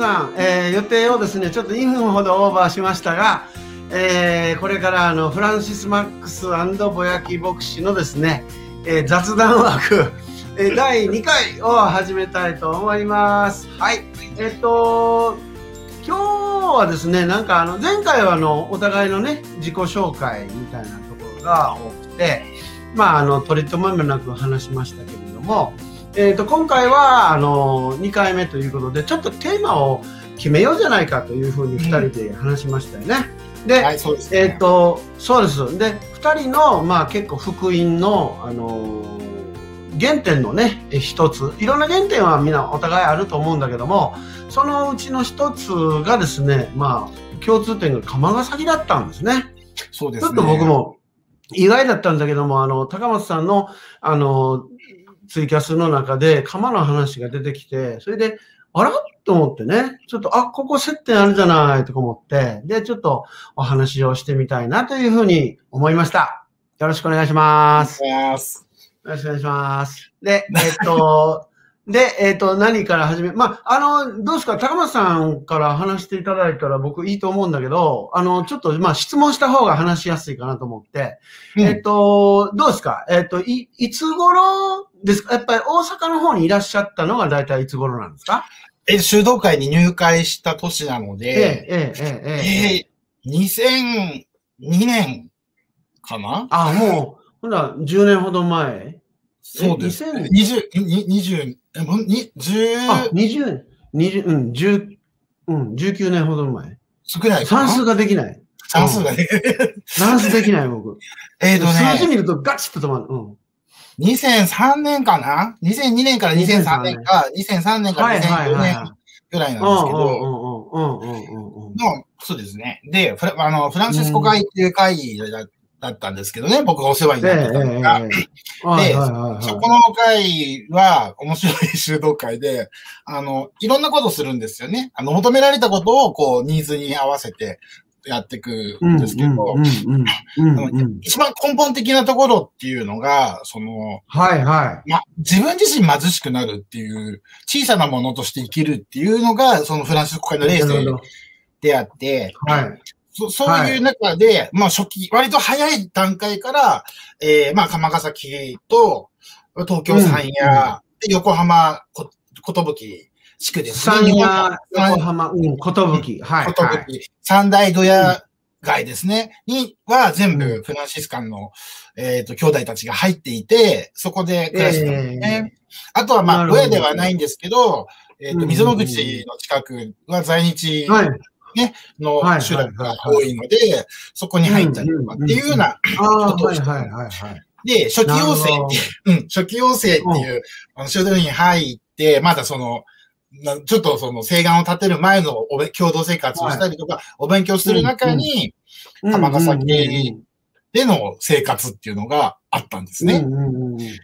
さん、えー、予定をですね、ちょっと2分ほどオーバーしましたが、えー、これからあのフランシス・マックスぼやき牧師のですね、えー、雑談枠、え、第2回を始めたいと思います。はい。えっと、今日はですね、なんかあの、前回はあの、お互いのね、自己紹介みたいなところが多くて、まあ、あの、取り留めもなく話しましたけれども、えっ、と、今回は、あの、2回目ということで、ちょっとテーマを決めようじゃないかというふうに2人で話しましたよね。うん、で、はい、でね、えっ、と、そうです。で、2人の、まあ結構福音の、あの原点のね、一つ、いろんな原点はみんなお互いあると思うんだけども、そのうちの一つがですね、まあ、共通点が釜ヶ崎だったんですね。そうですね。ちょっと僕も意外だったんだけども、あの、高松さんの、あの、ツイキャスの中で釜の話が出てきて、それで、あら？と思ってね、ちょっと、あ、ここ接点あるじゃないとか思って、で、ちょっとお話をしてみたいなというふうに思いました。よろしくお願いします。よろしくお願いします。で、えっと、で、えっ、ー、と、何から始め、まあ、あの、どうですか、高松さんから話していただいたら僕いいと思うんだけど、あの、ちょっと、まあ、質問した方が話しやすいかなと思って、うん、えっ、ー、と、どうですか？えっ、ー、と、い、いつ頃？ですか？やっぱり大阪の方にいらっしゃったのが大体いつ頃なんですか？え、修道会に入会した年なので、ええ、ええ、ええ、えー、2002年かな？あ、もう、ほら、10年ほど前？そうです。2020、20、に、十、あ、20、20、うん、十、うん、19年ほど前。少ない算数ができない。算数がね。算数できない、僕。えっとね。数字見るとガチッと止まる。うん。2003年かな ?2002 年から2003年か、2003年から2004年ぐらいなんですけど、そうですね。で、フラあのフランシスコ会っていう会議だだったんですけどね、僕がお世話になってたのが。で、そこの会は面白い修道会で、あの、いろんなことするんですよね。あの、求められたことを、こう、ニーズに合わせてやっていくんですけど、一番根本的なところっていうのが、その、はいはい。ま、自分自身貧しくなるっていう、小さなものとして生きるっていうのが、そのフランス国会のレースであって、はい。そそういう中で、はい、まあ初期、割と早い段階から、えー、まあ鎌ヶ崎と東京三夜、うん、横浜こ、ことぶき地区ですね。三夜、横浜、うん、ことぶき。はい。三大ドヤ街ですね。には全部フランシスカンの、えっ、ー、と、兄弟たちが入っていて、そこで暮らしてたんですね。えー、あとはまあ、ドヤではないんですけど、えっ、ー、と、溝の口の近くは在日、はいね、の集落が多いので、そこに入ったりとかっていうようなことをしてで、初期要請っていう、うん、初期要請っていう、あの、集団に入って、まだその、ちょっとその、請願を立てる前のお共同生活をしたりとか、お勉強する中に、玉ヶ崎での生活っていうのがあったんですね。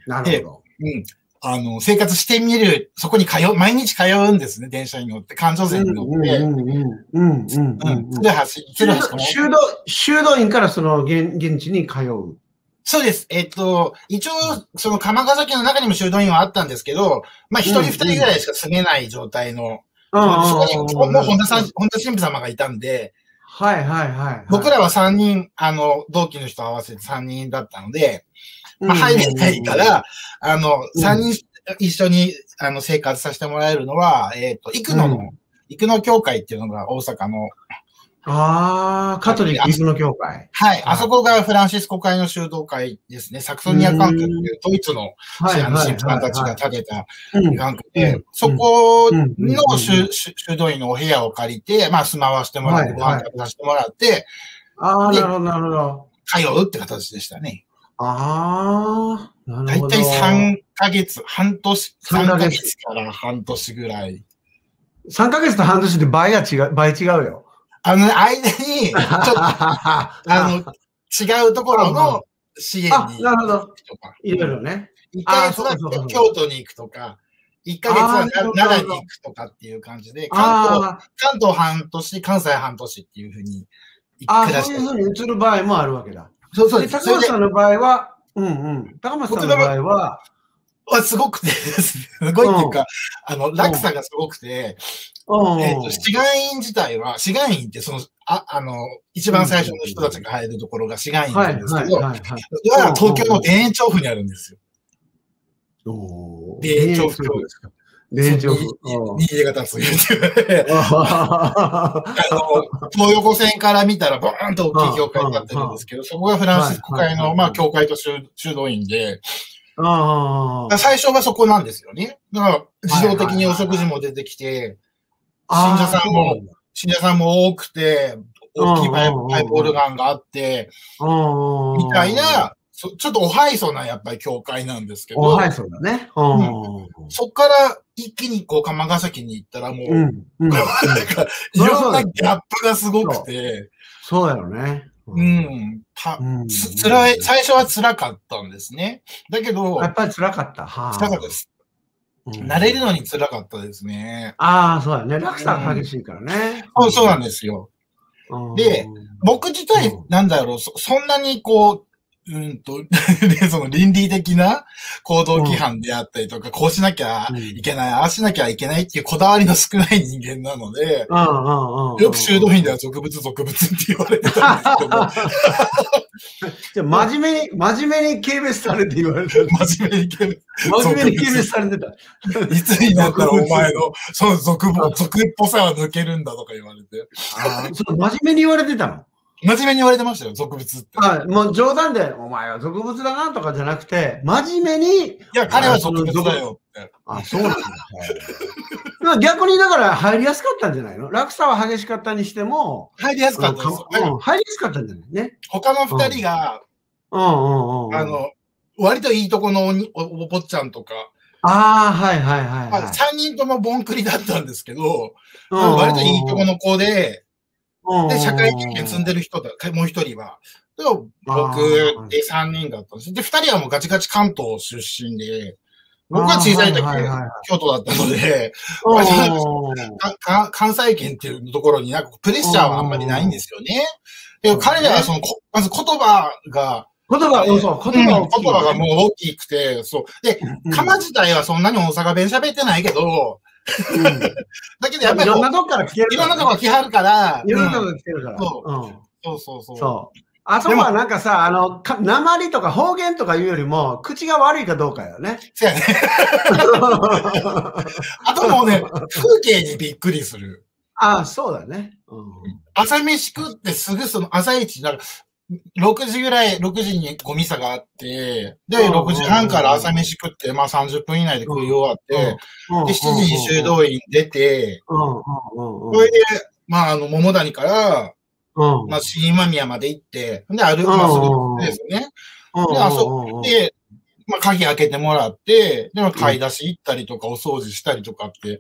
なるほど。うん。あの、生活してみる、そこに通う、毎日通うんですね、電車に乗って、環状線に乗って。うん、うん、うん。うん、うん。で、走、修道、修道院からその現現地に通う。そうです。えっと、一応、その鎌ヶ崎の中にも修道院はあったんですけど、まあ、一人二人ぐらいしか住めない状態の、そこに、もう本田さん、本田神父様がいたんで、はいはいはい。僕らは三人、あの、同期の人合わせて三人だったので、まあ、入れないから、あの、三人一緒に、あの、生活させてもらえるのは、えっ、と、幾野の、幾野教会っていうのが大阪の、ああ、カトリック幾野教会。はい。あそこがフランシスコ会の修道会ですね。サクソニア関係っていうドイツの神父さんたちが建てた関係で、そこの修道院のお部屋を借りて、まあ住まわせてもらって、ご飯食べさせてもらって、ああ、なるほど、なるほど。通うって形でしたね。ああ、なるほど。だいたい3ヶ月、半年、3ヶ月から半年ぐらい。3ヶ月と半年で倍が違う、倍違うよ。あの、間に、ちょっと、あの、違うところの支援になるほど。いろいろね。1ヶ月は京都に行くとか、1ヶ月は奈良に行くとかっていう感じで、関東、関東半年、関西半年っていうふうにああ、そういうふうに移る場合もあるわけだ。そうそうで高松さんの場合は、うんうん。高松さんの場合は、はすごくてですごいっていうか、あの、落差がすごくて、えっと、志願院自体は、志願院ってその、あ、あの、一番最初の人たちが入るところが志願院なんですけど、は東京の田園調布にあるんですよ。お田園調布教ですか？田園調布。新潟が立つ言うて。あの、東横線から見たらバーンと大きい教会になってるんですけど、そこがフランシスコ会の、まあ、教会と修道院で、最初はそこなんですよね。だから、自動的にお食事も出てきて、信者さんも、信者さんも多くて、大きいパイプオルガンがあって、みたいな、ちょっとおはいそなやっぱり教会なんですけど。おはいそだね。うん、そっから一気にこう、釜ヶ崎に行ったらもう、うんうん、なんか、いろんなギャップがすごくて。そうだよね。うん。た、つ、辛い、最初は辛かったんですね。だけど、やっぱり辛かった。はあ、辛かったです。慣れるのに辛かったですね。ああ、そうだね。落差が激しいからね。そう、そうなんですよ。で、僕自体、なんだろう、そ、そんなにこう、うんと、で、その倫理的な行動規範であったりとか、こうしなきゃいけない、ああしなきゃいけないっていうこだわりの少ない人間なので、よく修道院では俗物俗物って言われてたんですけど。じゃ真面目に、真面目に軽蔑されて言われてた。真面目に軽蔑。真面目に軽蔑されてた。いつになったらお前の、その俗、俗っぽさは抜けるんだとか言われて。ああ、そ真面目に言われてたの？真面目に言われてましたよ、俗物って。はい。もう冗談で、お前は俗物だなとかじゃなくて、真面目に。いや、彼は俗物だよって。あ、そうなんだ。逆にだから入りやすかったんじゃないの？落差は激しかったにしても。入りやすかったです。うん、入りやすかったんじゃないね。他の二人が、うんうんうんあの、割といいとこのおおお坊ちゃんとか、ああ、はいはいはい、はい。3人ともボンクリだったんですけど、割といいとこの子で、で、社会経験積んでる人だ、もう一人は。で、僕で三人だったんです。で、二人はもうガチガチ関東出身で、僕は小さい時、京都だったので、関西圏っていうところになんかプレッシャーはあんまりないんですよね。で彼らはその、まず言葉が、言葉、うん、そう、言葉、うん、言葉がもう大きくて、そう。で、鎌自体はそんなに大阪弁喋ってないけど、うん、だけどやっぱり。いろんなとこから来てる、いろんなとこから来はるから。いろんなとこから来てるから。そう。そうそうそう。そう。あそこはなんかさ、あの、か、鉛とか方言とかいうよりも、口が悪いかどうかよね。そうやね。あともうね、風景にびっくりする。ああ、そうだね。うん、朝飯食ってすぐその朝一になる。6時ぐらい、6時にゴミ差があって、で、6時半から朝飯食って、まあ30分以内で食い終わって、で、7時に修道院出て、それで、まあ、あの、桃谷から、まあ、新今宮まで行って、で、歩く、まあ、すぐですね。で、あそこで、まあ、鍵開けてもらって、で、買い出し行ったりとか、お掃除したりとかって、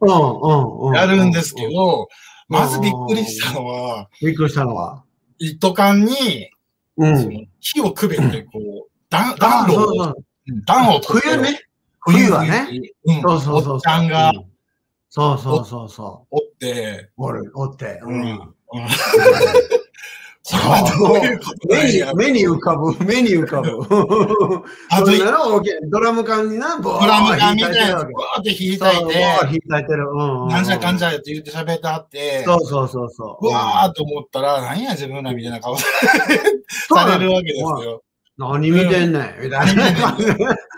やるんですけど、まずびっくりしたのは、びっくりしたのは、一斗缶に、うん、火をくべて、こう、暖炉を、暖を冬ね。冬はね。うん、そうそうそう。おっちゃんが、そうそうそうそう。おって、おる、おって。うん。目に、目に浮かぶ、目に浮かぶ。あと、ドラム缶にな、ドラム缶みたいなやつ、って弾いたいて、弾いたいてる。なんじゃかんじゃって言って喋ってあって、そうそうそうそう。うわーと思ったら、何や自分らみたいな顔されるわけですよ。何見てんねんみたいな。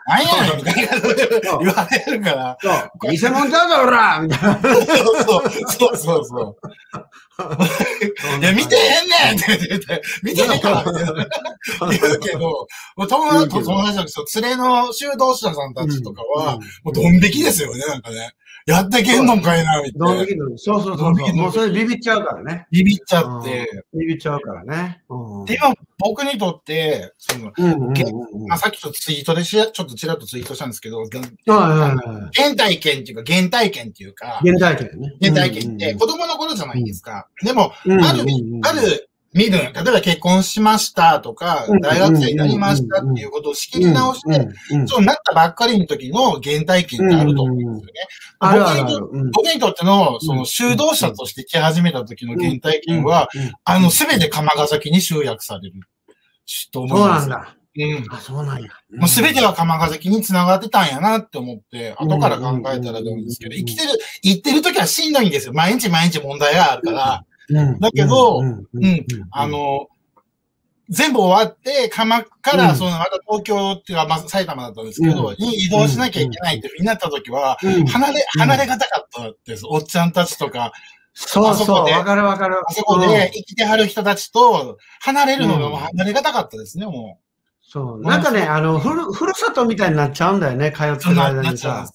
何やねんみたいな言われるから。そう。偽物ちゃうぞ、おらみたいな。そうそうそう。いや、見てへんねんって言って、見てへんから言うけど、友達と友達なんですよ。連れの修道士さんたちとかは、もうドン引きですよね、なんかね。やってけんのかいな、みたいな。そうそうそう。もうそれビビっちゃうからね。ビビっちゃって。ビビっちゃうからね。で、今、僕にとって、その、まさっきとツイートでしちょっとちらっとツイートしたんですけど、原体験っていうか、原体験っていうか、原体験ね。原体験って子供の頃じゃないですか。でも、ある、ある身分、例えば結婚しましたとか、大学生になりましたっていうことを仕切り直して、そうなったばっかりの時の原体験ってあると思うんですよね。僕にとっての、その修道者として来始めた時の原体験は、あの、すべて釜ヶ崎に集約される。と思います。そうなんだ。うん。あ、そうなんや。もうすべては釜ヶ崎に繋がってたんやなって思って、後から考えたらどうですけど、うん生きてる、生ってる時はしんどいんですよ。毎日毎日問題があるから、うんだけどうんうんあ、の、全部終わって、釜から、うん。その、また東京っていうか、まあ、埼玉だったんですけど、うん。に移動しなきゃいけないってになった時は、うん。離れ、うん。離れがたかったです。おっちゃんたちとか、そうそう、あそこでわかるわかる。あそこで生きてはる人たちと離れるのが離れがたかったですね、もそう。なんかね、あの、ふる、ふるさとみたいになっちゃうんだよね、通っう。てる間にさ。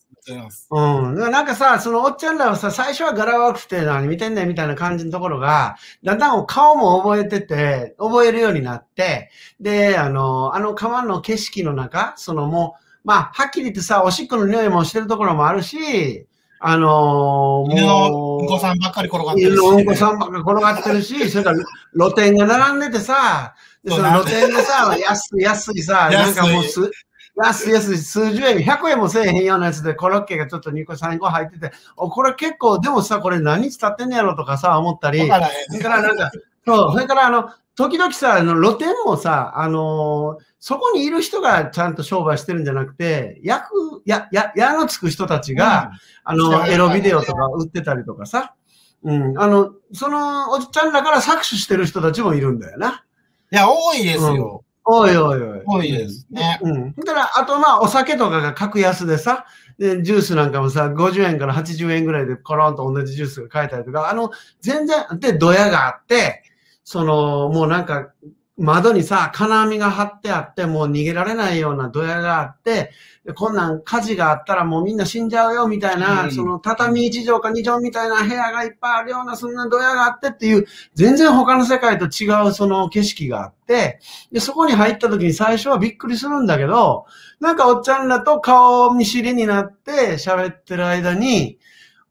うん。なんかさ、そのおっちゃんらはさ、最初は柄悪くて何見てんねんみたいな感じのところが、だんだん顔も覚えてて、覚えるようになって、で、あの、あの川の景色の中、そのもう、まあ、はっきり言ってさ、おしっこの匂いもしてるところもあるし、あの犬のもううんこさんばっかり転がってるし。犬のうんこさんばっか転がってるし、それから露店が並んでてさ、でその露店でさ、安い安いさ、なんかもうす、安い安い数十円、100円もせえへんようなやつでコロッケがちょっと2個3個入ってて、お、これ結構、でもさ、これ何日経ってんねやろとかさ、思ったり、だからねそれからなんか、そう、それからあの、時々さ、あの露店もさ、あのーそこにいる人がちゃんと商売してるんじゃなくて、役、や、や、矢のつく人たちが、あの、エロビデオとか売ってたりとかさ。うん。あの、そのおじちゃんらから搾取してる人たちもいるんだよな。いや、多いですよ。おいおいおい。多いですね。うん。だから、あとまあ、お酒とかが格安でさ、で、ジュースなんかもさ、50円から80円ぐらいでコロンと同じジュースが買えたりとか、あの、全然、で、ドヤがあって、その、もうなんか、窓にさ、金網が張ってあって、もう逃げられないようなドヤがあって、でこんなん火事があったらもうみんな死んじゃうよみたいな、うんその畳1畳か2畳みたいな部屋がいっぱいあるような、そんなドヤがあってっていう、全然他の世界と違うその景色があって、で、そこに入った時に最初はびっくりするんだけど、なんかおっちゃんらと顔見知りになって喋ってる間に、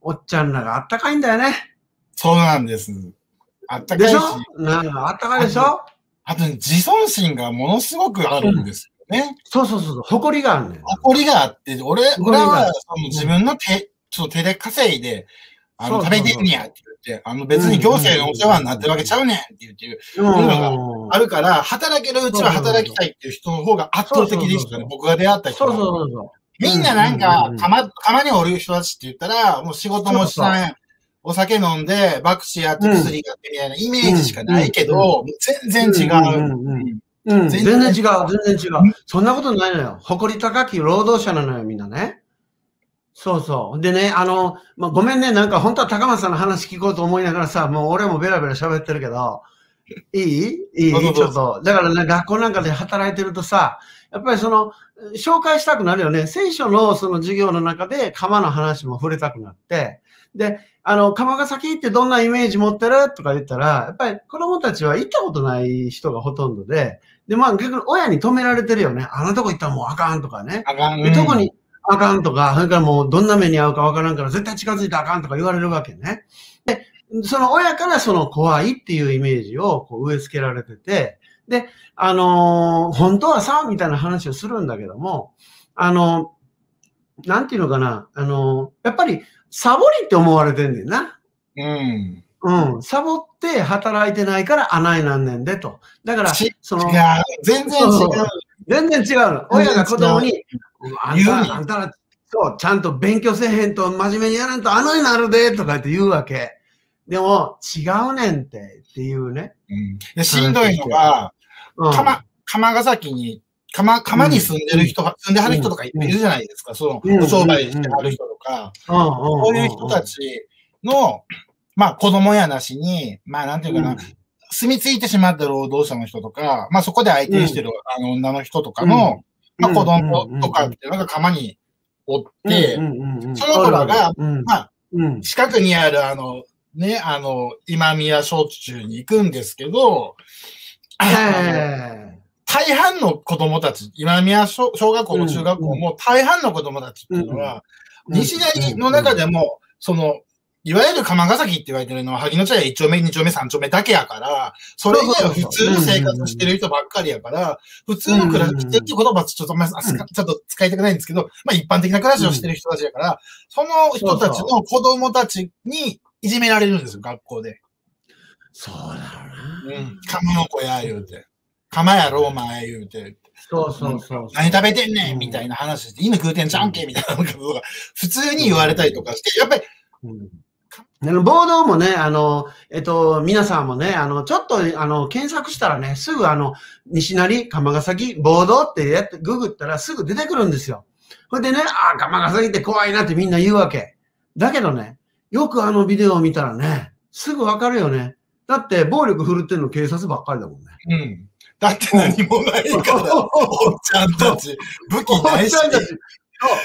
おっちゃんらがあったかいんだよね。そうなんです。あったかいしでし。ょ？なんかあったかいでしょ？あとね、自尊心がものすごくあるんですよね。そうそうそうそう、誇りがあるねん。誇りがあって、俺、俺はその自分の手、ちょっと手で稼いで、あの、食べてんねやって言って、あの、別に行政のお世話になってるわけちゃうねんって言ってる、うんあるから、働けるうちは働きたいっていう人の方が圧倒的でしたね。僕が出会った人はそうそうそうそみんななんうんかうんうん、たま、たまにおる人たちって言ったら、もう仕事もしそうない、お酒飲んで、爆死やってうん薬やってみたいなイメージしかないけうんど、全然違う。全全然然違う、全然違う。そんなことないのよ。誇り高き労働者なのよ、みんなね。そうそう。でね、あの、まあ、ごめんね、なんか本当は高松さんの話聞こうと思いながらさ、もう俺もベラベラ喋ってるけど、いい？いい？ちょっと。だからね、学校なんかで働いてるとさ、やっぱりその、紹介したくなるよね。聖書のその授業の中で釜の話も触れたくなって、で、あの、釜ヶ崎ってどんなイメージ持ってる？とか言ったら、やっぱり子供たちは行ったことない人がほとんどで、で、まあ逆に親に止められてるよね。あんなとこ行ったらもうあかんとかね。あかん。で特にあかんとか、それからもうどんな目に遭うかわからんから絶対近づいたらあかんとか言われるわけね。で、その親からその怖いっていうイメージをこう植え付けられてて、で、あのー本当はさ、みたいな話をするんだけども、あのなんていうのかな、あのやっぱりサボりって思われてんねんな。うん。うん。サボって働いてないから穴になんねんでと。だからち、そのい、や、全然違う。全然違うの。親が子供に、あん言うにた、あんたら、そう、ちゃんと勉強せえへんと、真面目にやらんと穴になるで、とか言って言うわけ。でも、違うねんって、っていうね。うんでしんどいのが、うん。釜、釜ヶ崎に、釜、釜に住んでる人が、住んではる人とかいるじゃないですか。そうんの、お商売してはる人とか、うんういう人たちの、まあ子供やなしに、まあなんていうかな、住み着いてしまった労働者の人とか、まあそこで相手にしてる、あの女の人とかの、まあ子供とかってなんか釜におって、その子らがうん。まあうん。近くにあるあの、ね、あの、今宮小中に行くんですけど、大半の子供たち、今宮小小学校も中学校も大半の子供たちっていうのは、え西成の中でも、その、いわゆる釜ヶ崎って言われてるのは、萩野茶屋1丁目、2丁目、3丁目だけやから、それ以外は普通の生活してる人ばっかりやから、普通の暮らしっていう言葉はちょっと、まあちょっと使いたくないんですけど、まあ一般的な暮らしをしてる人たちやから、その人たちの子供たちにいじめられるんですよ、学校で。そうだろうな。うん。釜の子や、言うて。釜やろ、お前、言うて。そうそうそう。何食べてんねん？みたいな話して、犬食うてんちゃうんけみたいなことが普通に言われたりとかして、やっぱり、うんあの、ボードもね、あの、えっと、皆さんもね、あの、ちょっと、あの、検索したらね、すぐあの、西成、鎌ヶ崎、ボードってやって、ググったらすぐ出てくるんですよ。ほいでね、ああ、鎌ヶ崎って怖いなってみんな言うわけ。だけどね、よくあのビデオを見たらね、すぐわかるよね。だって、暴力振るってんの警察ばっかりだもんね。うん。だって何もないから、おっちゃんたち、武器ないし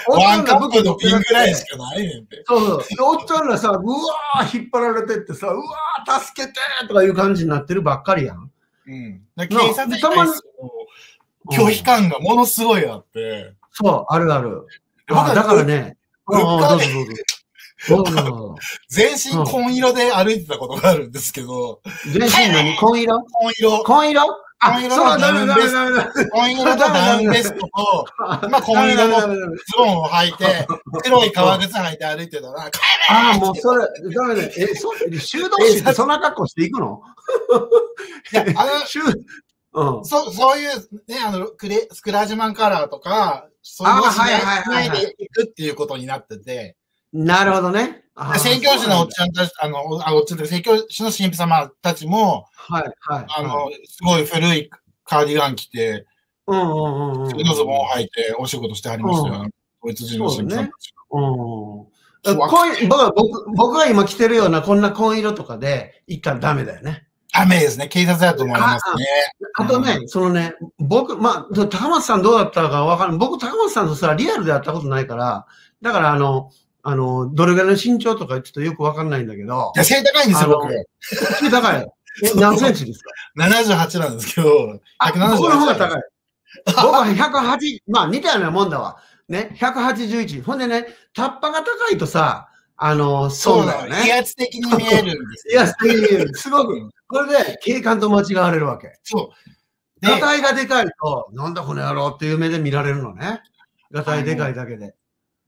ワンカップのピンぐらいしかないねんて。そうそう。でおっちゃんらさ、うわー引っ張られてってさ、うわー助けてとかいう感じになってるばっかりやん。うん。警察に対する拒否感がものすごいあって。そう、あるある。あだからね。うっ。全身紺色で歩いてたことがあるんですけど、全身何？紺色？紺色、紺色？あ、紺色そうダウンベスダメダメ。紺色とダウンベストと、まあ紺色のズボンを履いて、黒い革靴履いて歩いてたら、帰ああ、もうそれ、ダメね。え、そ、修道士ってそんな格好していくの？れいや、あ 修、うん。の、。そう、そういう、ね、あの、クレ、スクラージュマンカラーとか、そういうのしないでいくっていうことになってて、なるほどね。宣教師のおっちゃんたち、あの、あおっちゃんと宣教師の神父様たちも、はい、はい。あの、すごい古いカーディガン着て、うんうんうんうん。普通のズボンを履いてお仕事してはりましたよ。ドイツ人の神父さんたちうん。僕が今着てるようなこんな紺色とかで一貫ダメだよね。ダメですね。警察だと思いますね。あとね、そのね、僕、まあ、高松さんどうだったかわかんない。僕、高松さんとさ、リアルで会ったことないから、だから、あの、あの、どれぐらいの身長とかちょっとよくわかんないんだけどい、や、背高いんですよ、僕。背高い。え、何センチですか？78なんですけど、あ、178僕の方が高い。僕は108、まあ似たようなもんだわ。ね、181。ほんでね、タッパが高いとさ、あの、そうだよね。威圧的に見えるんですいや、すごく、これで警官と間違われるわけ。そう。でガ、タイがでかいと、なんだこの野郎っていう目で見られるのね。ガタイでかいだけで。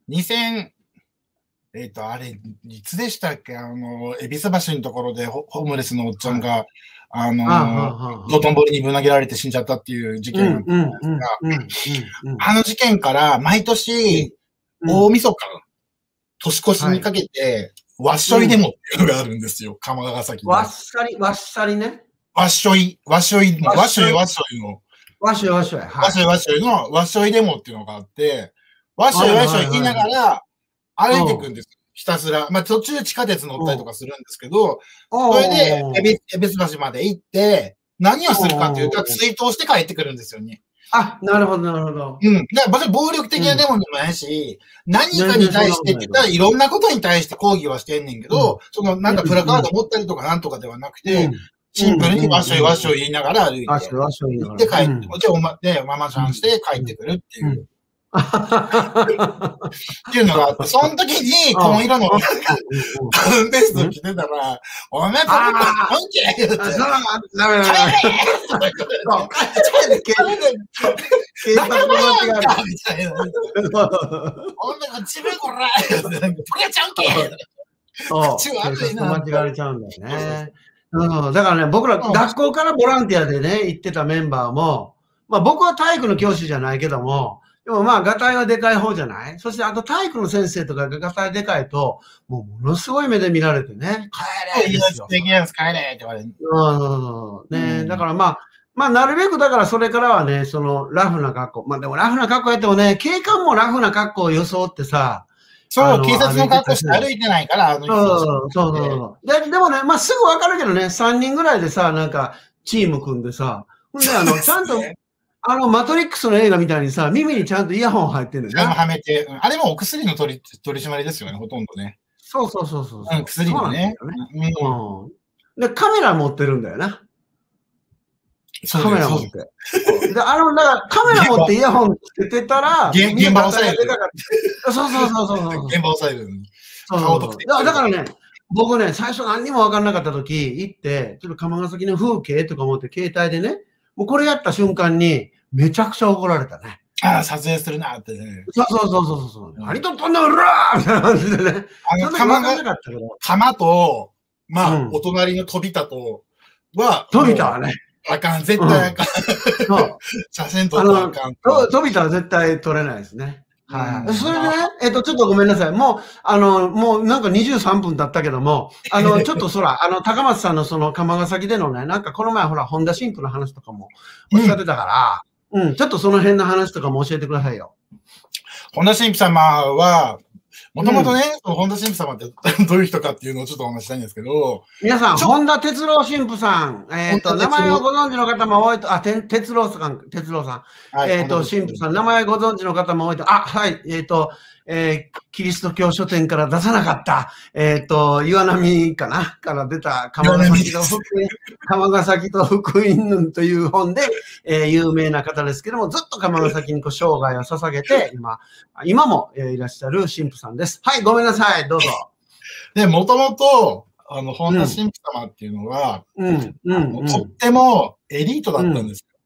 2000、えっ、と、あれ、いつでしたっけ？あの、恵比寿橋のところでホホームレスのおっちゃんが、あの、道頓堀にぶん投げられて死んじゃったっていう事う件。んうんうんうんうんうん あの事件から毎年、大晦日、年越しにかけて、わっしょいデモっていうのがあるんですよ、鎌ヶ崎に。わっさり、わっさりね。わっしょい、わっしょい、わわっしょいっしょい、わっしょいの、わっしょいわっしょい。わはっしょい、わっしょいの、わっしょいデモっていうのがあって、わっしょい、わっしょい言いながら歩いていくんです。ひたすら。まあ途中地下鉄乗ったりとかするんですけど、そそれで、エビ、エビス橋まで行って、何をするかっていうと、追悼して帰ってくるんですよね。あ、なるほど、なるほど。うん。だから暴力的なデモでもないし、何かに対してって言ったらいろんなことに対して抗議はしてんねんけど、そのなんかプラカード持ったりとかなんとかではなくて、うん。シンプルにわっしょいわっしょい言いながら歩いて、行って帰って、うん。じゃあおま、で、ママちゃんして帰ってくるっていう、うんっていうのがあって、その時に紺色のダウンベスト着てたら、お前これ関係言うて、あそうなんだダメダメダメ。帰れ帰れ警警察の間違いみたいな。おんなこちめこらポケちゃんけそう。口悪いな警察と間違われちゃうんだよね。うん、だからね、僕らうん学校からボランティアでね、行ってたメンバーも、まあ僕は体育の教師じゃないけども、でもまあ、ガタイはでかい方じゃない？そしてあと体育の先生とかがガタイでかいと、もうものすごい目で見られてね、帰れですよ。できないです、帰れって言われる。うんね、うんだからまあ、まあ、なるべくだからそれからはね、そのラフな格好。まあでもラフな格好やってもね、警官もラフな格好を装ってさ、そう、警察の格好して歩いてないから、あのそう人そうそうそうで。でもね、まあすぐわかるけどね、3人ぐらいでさ、なんかチーム組んでさ、ほんであの、ちゃんと、あの、マトリックスの映画みたいにさ、耳にちゃんとイヤホン入ってんのよね。はめて、うんあれもお薬の取り取り締まりですよね、ほとんどね。そうそうそうそう。うん、薬のね。で、カメラ持ってるんだよな。そうカメラ持って。で、あの、だからカメラ持ってイヤホンつけてたら、現現場押さえるそうそうそうそうそう。現場押さえる。そう顔特定だだからね、僕ね、最初何にも分かんなかった時、行って、ちょっと鎌ヶ崎の風景とか思って携帯でね、もうこれやった瞬間に、めちゃくちゃ怒られたね。ああ、撮影するなってね。そうそうそうそうそう。何撮っとんだうらーみたいな感じでね。あの、そんなに玉が分かんな、かったけど。玉と、まあ、うんお隣の飛び田とは、飛びたはね。あかん、絶対あかん。そう。写真撮ったらあかん。と飛びたら絶対撮れないですね。はい。うんそれでね、えっと、ちょっとごめんなさい。もう、あの、もうなんか23分経ったけども、あの、ちょっとそら、あの、高松さんのその、釜ヶ崎でのね、なんかこの前ほら、ホンダ新婦の話とかもおっしゃってたから、うん、ちょっとその辺の話とかも教えてくださいよ。本田神父様は、もともとね、その本田神父様って どういう人かっていうのをちょっとお話ししたいんですけど、皆さん、ちょ本田哲郎神父さん、えっ、と、名本田哲郎前をご存知の方も多いと、あ、て哲郎さん、哲郎さん。はいえっ、と、神父さん、名前ご存知の方も多いと、あ、はい、えっ、と、えーキリスト教書店から出さなかった、えっ、と、岩波かなから出た、鎌ヶ崎と福音、鎌ヶ崎と福音という本で、えー有名な方ですけども、ずっと鎌ヶ崎にこう生涯を捧げて、今、今も、えーいらっしゃる神父さんです。はい、ごめんなさい、どうぞ。で、もともと、あの、本田神父様っていうのは、うん、うん、うん。とってもエリートだったんですよ。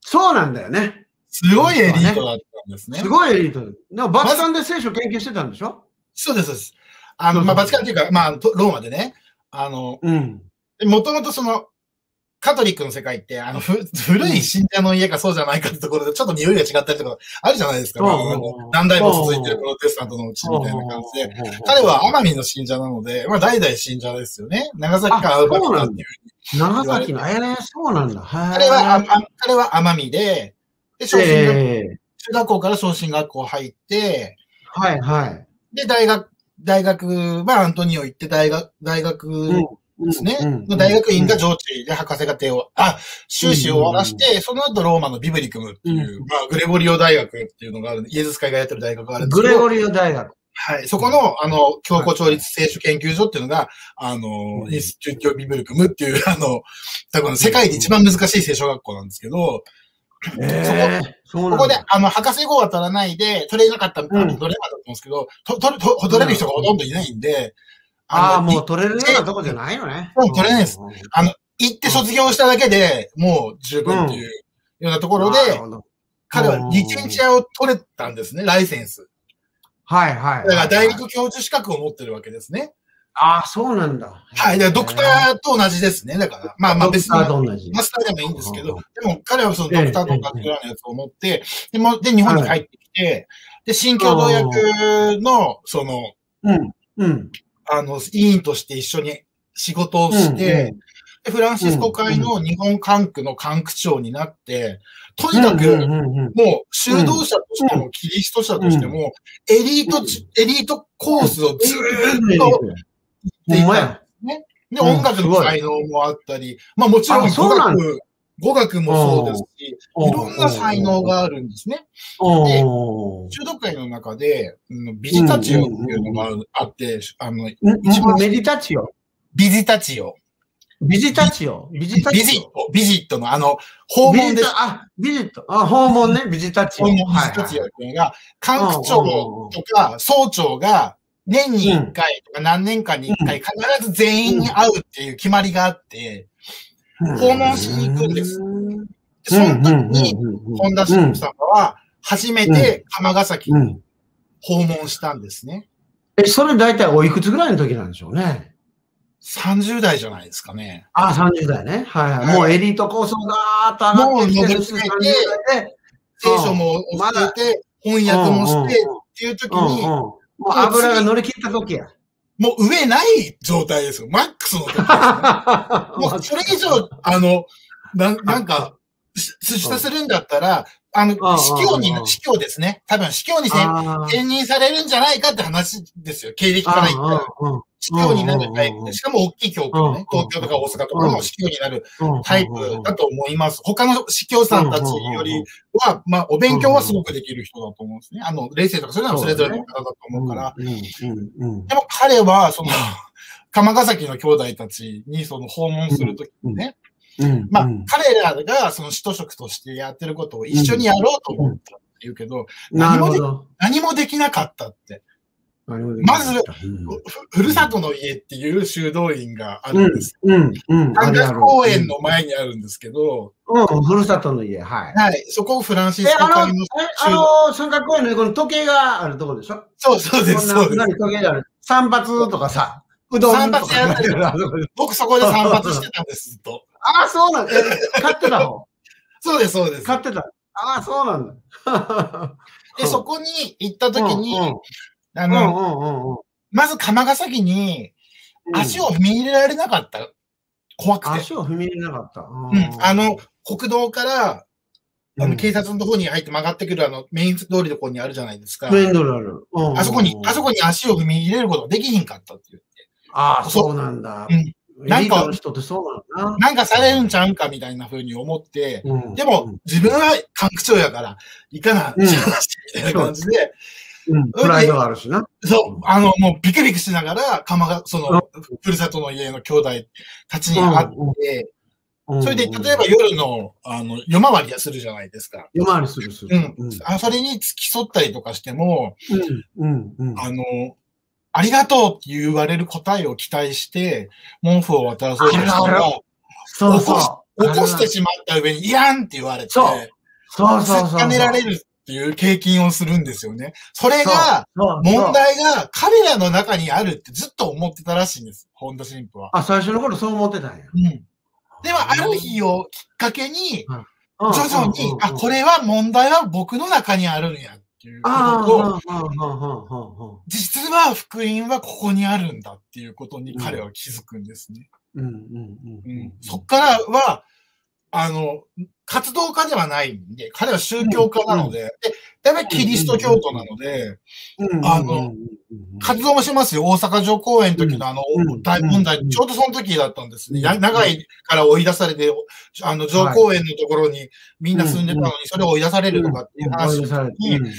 そうなんだよね。すごいエリートだったんですね。すごいエリート。でも、バチカンで聖書研究してたんでしょ？そうです、そうです。あの、まあ、バチカンっていうか、まあ、とローマでね、あの、うん。もともとその、カトリックの世界って、あの、ふ古い信者の家かそうじゃないかってところで、ちょっと匂いが違ったりとか、あるじゃないですか。うんまあ何代も続いてるプロテスタントのうちみたいな感じで。彼は奄美の信者なので、まあ、代々信者ですよね。長崎からアっていう。長崎の、えー、そうなんだ。彼は、ああ彼は奄美で、で、昇進学えー中学校から昇進学校入って、はいはい。で、大学、大学はアントニオ行って、大学、大学ですね。うん。の大学院が上智で博士課程を、あ、修士を終わらして、その後ローマのビブリクムっていう、うん。まあ、グレゴリオ大学っていうのがある、イエズス会がやってる大学があるんですけど、グレゴリオ大学。はい、そこの、あの、教皇庁立聖書研究所っていうのが、あの、うん。インスティテュートビブリクムっていう、あの、多分世界で一番難しい聖書学校なんですけど、えー、そうなんだ。ここで、あの、博士号は取らないで、取れなかった、あの取れなかったと思うんですけど、と、取れ、と取れる人がほとんどいないんで、ああ、のもう取れるようなとこじゃないのね。もう取れないですうん。あの、行って卒業しただけでもう十分っていうようなところで、彼はリチェンチアを取れたんですね、ライセンス。はいはい。だから大学教授資格を持ってるわけですね。ああ、そうなんだ。はい。だからドクターと同じですね。だから、まあまあ別にドクターと同じ。マスターでもいいんですけどうん、でも彼はそのドクターと同じぐらいのやつを持って、でも、で、日本に帰ってきて、で、新共同訳の、その、うん。うん。あの、委員として一緒に仕事をして、でフランシスコ会の日本管区の管区長になって、とにかく、もう、修道者としても、キリスト者としても、エリートち、エリートコースをずーっと、ほんまや。で、うん音楽の才能もあったり、まあもちろんあ語学、語学もそうですし、いろんな才能があるんですね。おー中毒会の中で、うんビジタチオっていうのがあって、あの、ん一番メディタチオ。ビジタチオ。ビジタチオ。ビジタチオ。ビジット、ビジットのあの、訪問です。ビジタあ、ビジット。あ、訪問ね。ビジタチオ。訪問ビはいジタチオっていうのが、管区長とか総長が年に1回とか何年間に1回必ず全員に会うっていう決まりがあって、訪問しに行くんですその時に、うん本田神父様は初めて釜ヶ崎にうん。訪問したんですね。え、それ大体おいくつぐらいの時なんでしょうね？30代じゃないですかね。あ、30代ね。はいはい。はいもうエリート構想がーっと上がってきてるし、もう30上り詰めて。聖書も教えて、翻訳もしてっていう時。に、もう油が乗り切った時や。もう上ない状態ですよ。マックスの。もうそれ以上、あの、ななんか、し下するんだったら、あの、うん司教にうん、司教ですね。多分司教に選あー選任されるんじゃないかって話ですよ。経歴から言ったら。司教になるタイプで。しかも大きい教区のね、うん東京とか大阪とかの司教になるうんタイプだと思います。他の司教さんたちよりは、まあ、お勉強はすごくできる人だと思うんですね。あの、冷静とかそういうのはそれぞれの方だと思うから。でも彼は、その、鎌ヶ崎の兄弟たちにその訪問するときにね、うんまあうん、彼らがその使徒職としてやってることを一緒にやろうと思ったって言うけど。何もできなかったって。なるほどまずうんふふるさとの家っていう修道院があるんです。うん、うん。三角公園の前にあるんですけど、うん、ふるさとの家、はい。はい、そこをフランシえス、コあの、会のえあの、三角公園のこの時計があるとこでしょそうそうです、そうです。何時計がある。散髪とかさ、うどん散髪やってる僕そこで散髪してたんです、ずっと。あ、そうなんだ。買ってた方？そうです、そうです。買ってた。ああ、そうなんだ。で、そこに行った時に、うんうんあの、うんうんうんうんまず釜ヶ崎に足を踏み入れられなかった。怖くて。足を踏み入れなかった。ううん。あの、国道から、あの、うん警察のところに入って曲がってくるあの、メイン通りのところにあるじゃないですか。メインドルある。あそこに、あそこに足を踏み入れることができひんかったって言って。ああ、そうなんだ。うんなんかエリートの人ってそうなんかされるんちゃうんかみたいな風に思って、うんでも、自分は管区長やから、行かな、うんみたいな感じで、うん、プライドがあるしな。そう、あの、もうビクビクしながら、釜が、その、ふるさとの家の兄弟たちに会って、うんそれで、例えば夜の、あの、夜回りはするじゃないですか。夜回りするする。うん。あそれに付き添ったりとかしても、うん。うん。うん。あの、ありがとうって言われる答えを期待して、文句を渡そうとしたそうそう。起こしてしまった上に、いやんって言われて、そうそうそうめられるっていう経験をするんですよね。それが、問題が彼らの中にあるってずっと思ってたらしいんです。本田神父は。あ、最初の頃そう思ってたんや。うん。でも、ある日をきっかけに、徐徐々に、あ、これは問題は僕の中にあるんやっていうあことと、実は福音はここにあるんだっていうことに彼は気づくんですね。うんうんううんん。そっからは、あの、活動家ではないんで、彼は宗教家なので、で、やっぱりキリスト教徒なので、あの、活動もしますよ。大阪城公園の時のあのうん、大問題、うん。ちょうどその時だったんですね。や長いから追い出されて、あの、城公園のところにみんな住んでたのに、それを追い出されるとかっていう話に、されて。政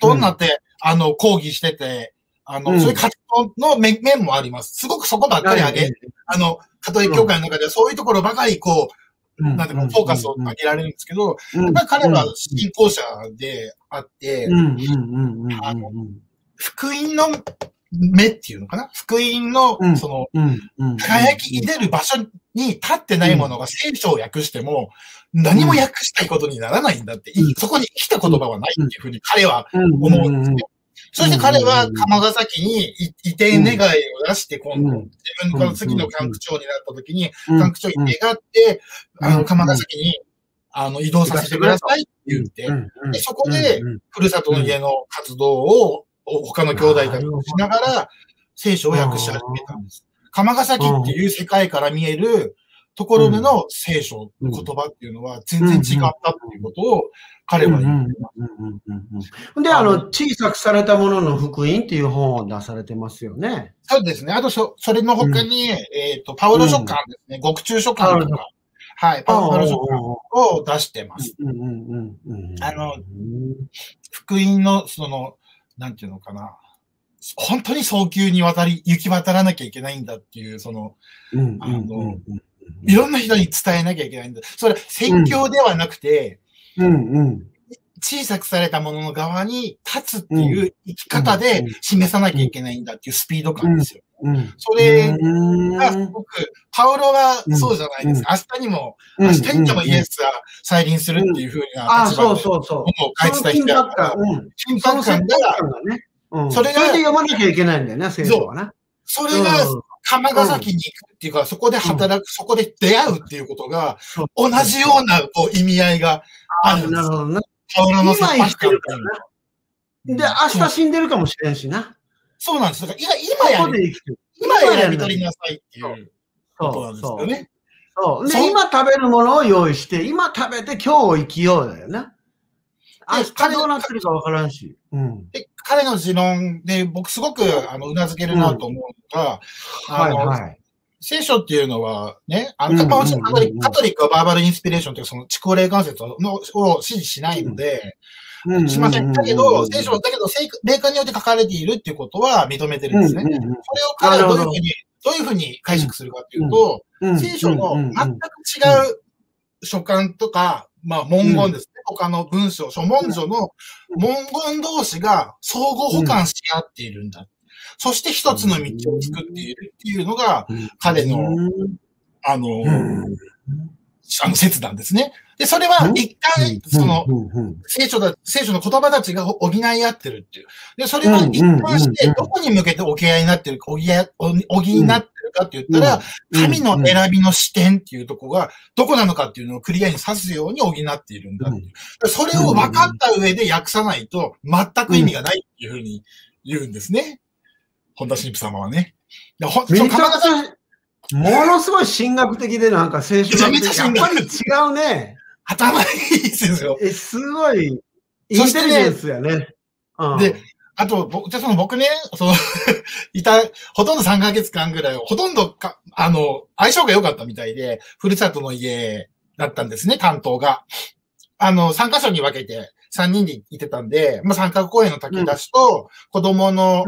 党になって、あの、抗議してて、あの、うん。そういう活動の面面もあります。すごくそこばっかり上げ、あの、カトリック教会の中ではそういうところばかりこう、なんていうか、フォーカスを上げられるんですけど、やっぱり彼は信仰者であって、あの福音の目っていうのかな？福音のうん、その、の輝き出る場所に立ってないものが聖書を訳しても、何も訳したいことにならないんだって、うん。そこに生きた言葉はないっていうふうに彼は思思うんですね。そして彼は釜ヶ崎に移転願いを出して、今度、うん。自分が次の管区長になった時に、うん。管区長に願って、うん。あの、釜ヶ崎に、あの、移動させてくださいって言って、でそこでふるさとの家の活動を、他の兄弟たちとしながら、聖書を訳し始めたんです。釜ヶ崎っていう世界から見えるところでの聖書、言葉っていうのは全然違ったっていうことを彼は言ってます。で、あの、小さくされたものの福音っていう本を出されてますよね。そうですね。あとそ、それの他に、えっと、パウロ書簡ですね。獄中書簡とか。はい、パウロ書簡を出してます。あの、福音の、その、なんていうのかな。本当に早急に渡り、行き渡らなきゃいけないんだっていう、その、あの、いろんな人に伝えなきゃいけないんだ。それ、宣教ではなくて、小さくされたものの側に立つっていう生き方で示さなきゃいけないんだっていうスピード感ですよ。それがすごく、パウロはそうじゃないですか。明日にも、明日にでもイエスは再臨するっていうふうな立場で、ものを書いてた人だから、緊迫感。が、それが、それで読まなきゃいけないんだよね、聖書はね。それが、釜ヶ崎に行くっていうか、そこで働く、そこで出会うっていうことが、同じようなこう意味合いがあるんです。なるほどね。てるからな。で、明日死んでるかもしれんしな。そうなんです。だから今やり、今やり取りなさいっていうことなんですよね。そう。で、今食べるものを用意して、今食べて今日を生きようだよな。明日どうなってるかわからんし。うん、で彼の持論で、僕すごく、あの、うなずけるなと思うのが、うん、あの、はいはい、聖書っていうのはね、あの、カトリックはバーバルインスピレーションというその地高霊関節のを支持しないので、しません。だけど、聖書、だけど、霊感によって書かれているっていうことは認めてるんですね。それを彼はどういうふうに、どういうふうに解釈するかっていうと、聖書の全く違う書簡とか、まあ、文言ですね。他の文章、書文書の文言同士が相互補完し合っているんだ。そして一つの道を作っているっていうのが、彼の、あの、あの説なんですね。で、それは一回、その、聖書だ、聖書の言葉たちが補い合ってるっていう。で、それは一貫して、どこに向けて補い合いになってるか、補い、補いになってるかって言ったら、神の選びの視点っていうとこが、どこなのかっていうのをクリアに指すように補っているんだっていう。それを分かった上で訳さないと、全く意味がないっていうふうに言うんですね。本田神父様はね。ほめちゃくちゃ、ものすごい神学的でなんか聖書学的やっぱり違うね。頭いいですよ。え、すごい、インテリジェンスやね。うん、で、あと、じゃその僕ね、その いた、ほとんど3ヶ月間ぐらい、ほとんどか、あの、相性が良かったみたいで、ふるさとの家だったんですね、担当が。あの、3箇所に分けて3人でいてたんで、まあ、三角公園の炊き出しと、子供の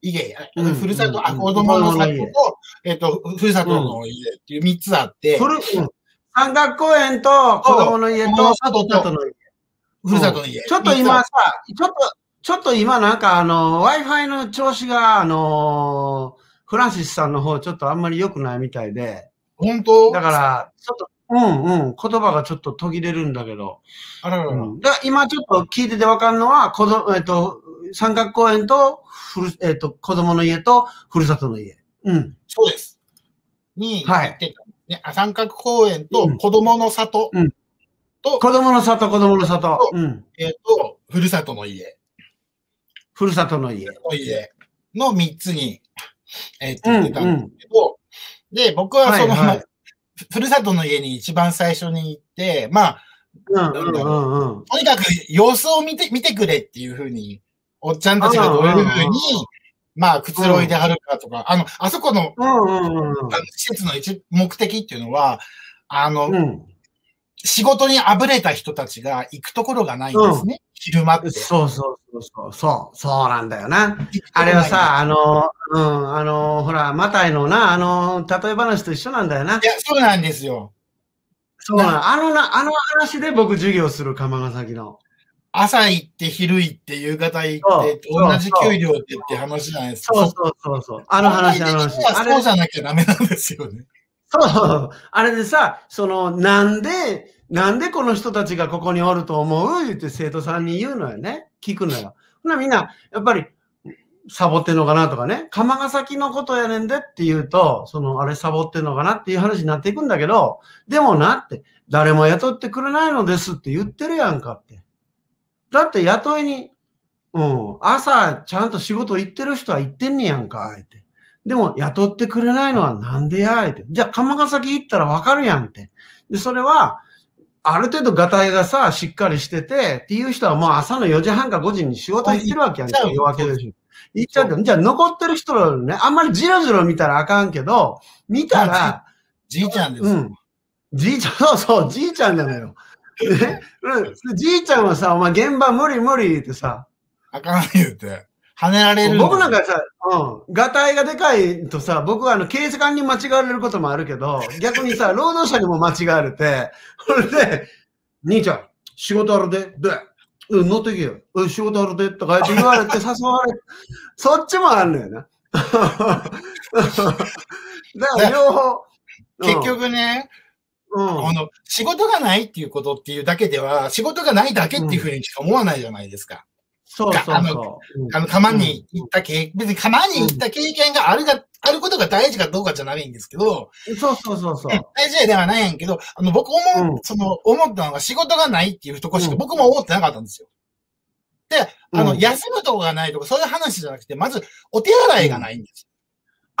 家、うん、ふるさと、あ、子供の里と、えっ、と、ふるさとの家っていう3つあって、ふる、三角公園と子供の家と、ふるさとの家。ふるさとの家。ちょっと今さ、ちょっと、ちょっと今なんかあの、Wi-Fi の調子が、あのフランシスさんの方ちょっとあんまり良くないみたいで。本当？だから、ちょっと、うんうん、言葉がちょっと途切れるんだけど。あららら。うん、だ今ちょっと聞いててわかるのは、子供、えっ、と、三角公園と、ふる、えっ、と、子供の家と、ふるさとの家。うん。そうです。に、はい。ね、三角公園と、子供の里。うん。と、子供の里、子供の里。うん。えっ、と、ふるさとの家。ふるさとの家。の家。の3つに、えー、って言ってたんですけど、うんうん、で、僕はその、はいはい、ふるさとの家に一番最初に行って、まあ、とにかく様子を見て、見てくれっていうふうに、おっちゃんたちがどういうふうに、まあ、くつろいではるかとか、あの、あそこの、施設の一目的っていうのは、あの、うん仕事にあぶれた人たちが行くところがないんですね。うん、昼間って。そうそうそうそう。そう、そうなんだよな。あれはさ、あの、うん、あの、ほら、マタイのな、あの、例え話と一緒なんだよな。いや、そうなんですよ。そうなあのな、あの話で僕授業する、釜ヶ崎の。朝行って昼行って夕方行って同じ給料ってって話じゃないですか。そうそうそうそう。あの話、あの話。あそうじゃなきゃダメなんですよね。そう。あれでさ、その、なんで、なんでこの人たちがここにおると思う？言って生徒さんに言うのよね。聞くのよ。ほなみんな、やっぱり、サボってんのかなとかね。釜ヶ崎のことやねんでって言うと、その、あれサボってんのかなっていう話になっていくんだけど、でもなって、誰も雇ってくれないのですって言ってるやんかって。だって雇いに、うん、朝ちゃんと仕事行ってる人は行ってんねやんか、って。でも雇ってくれないのはなんでや、って。じゃあ釜ヶ崎行ったらわかるやんって。で、それは、ある程度ガタイがさ、しっかりしてて、っていう人はもう朝の4時半か5時に仕事行ってるわけやんか、夜明けでしょ。行っちゃって、じゃあ残ってる人らね、あんまりじろじろ見たらあかんけど、見たら、じいちゃんです。うん。じいちゃん、そうそう、じいちゃんなのよ。ね、うん、じいちゃんはさ、お前現場無理無理ってさ。あかん言うて。跳ねられる。僕なんかさ、うん、ガタイがでかいとさ、僕はあの、警察官に間違われることもあるけど、逆にさ、労働者にも間違われて、それで、兄ちゃん、仕事あるで、で、うん、乗ってけよ。うん、仕事あるで、とか言われて 誘われ、そっちもあるのよな。だから両方。結局ね、うん、あの、仕事がないっていうことっていうだけでは、仕事がないだけっていうふうにしか思わないじゃないですか。そうそうそう。あの、あの釜に行った経、別に釜に行った経験があるが、あることが大事かどうかじゃないんですけど、そうそうそうそう。大事ではないんやけど、あの、僕思う、その、思ったのが仕事がないっていうとこしか僕も思ってなかったんですよ。で、あの、休むとこがないとか、そういう話じゃなくて、まず、お手洗いがないんです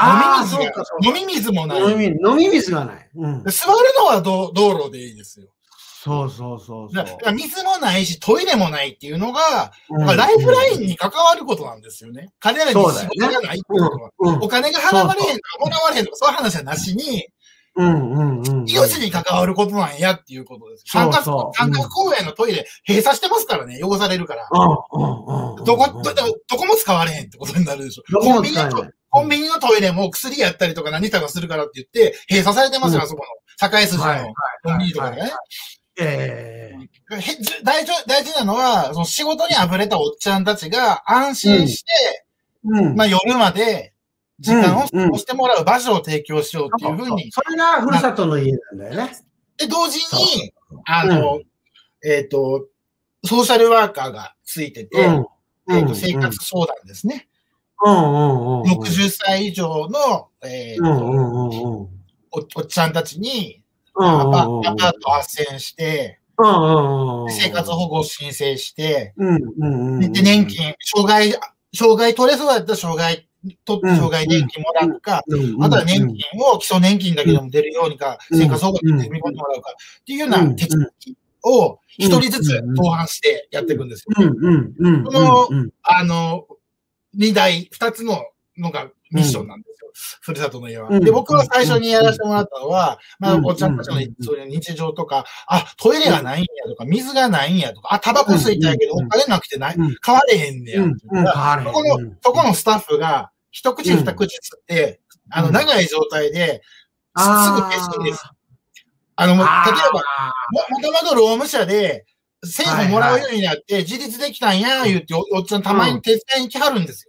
飲み水が、飲み水もない。飲み水がない。うん、座るのは道道路でいいですよ。そうそうそうそう。水もないし、トイレもないっていうのが、うん、ライフラインに関わることなんですよね。彼らに仕事がないってことは、うん、お金が払われへんとか、もらわれへんとか、そういう話はなしに、うんうんうん、命に関わることなんやっていうことです。三角三角公園のトイレ閉鎖してますからね、汚されるから。どこ、どこも使われへんってことになるでしょ。コンビニのコンビニのトイレも薬やったりとか何とかするからって言って、閉鎖されてますよ、あそこの。栄筋のコンビニとかね。ええー、大事、大事なのは、その仕事に溢れたおっちゃんたちが安心して、うん、まあ夜まで時間を過ごしてもらう場所を提供しようっていうふうに、それがふるさとの家なんだよね。で、同時に、あの、えっ、ー、と、ソーシャルワーカーがついてて、えっ、ー、と、生活相談ですね。うんうんうん。60歳以上の、えーとうんうんうんうん。おおっちゃんたちに、うんアパート斡旋して。生活保護を申請して。で、年金、障害、障害取れそうだったら障害、取ってうん。障害年金もらうか、あとは年金を基礎年金だけでも出るようにか、うん。生活保護に組み込んでもらうか、っていうよううなん。手続きを一人ずつうん同伴してやっていくんですよ。このうん。あの、二台、二つののがミッションなんですよ。ふるさとの家は。うん。で、僕は最初にやらせてもらったのは、まあ、うん。おっちゃんたちのそういう日常とか、あ、トイレがないんやとか、水がないんやとか、あ、タバコ吸いたいけど、うん。お金なくてない、うん。買われへんねや。そこの、そこのスタッフが、一口二口吸って、あの、うん。長い状態で、すぐ消すんです。あの、例えば、も、もともと労務者で、政府もらうようになって、自立できたんや、言ってお、おっちゃんたまに手伝いに来はるんですよ。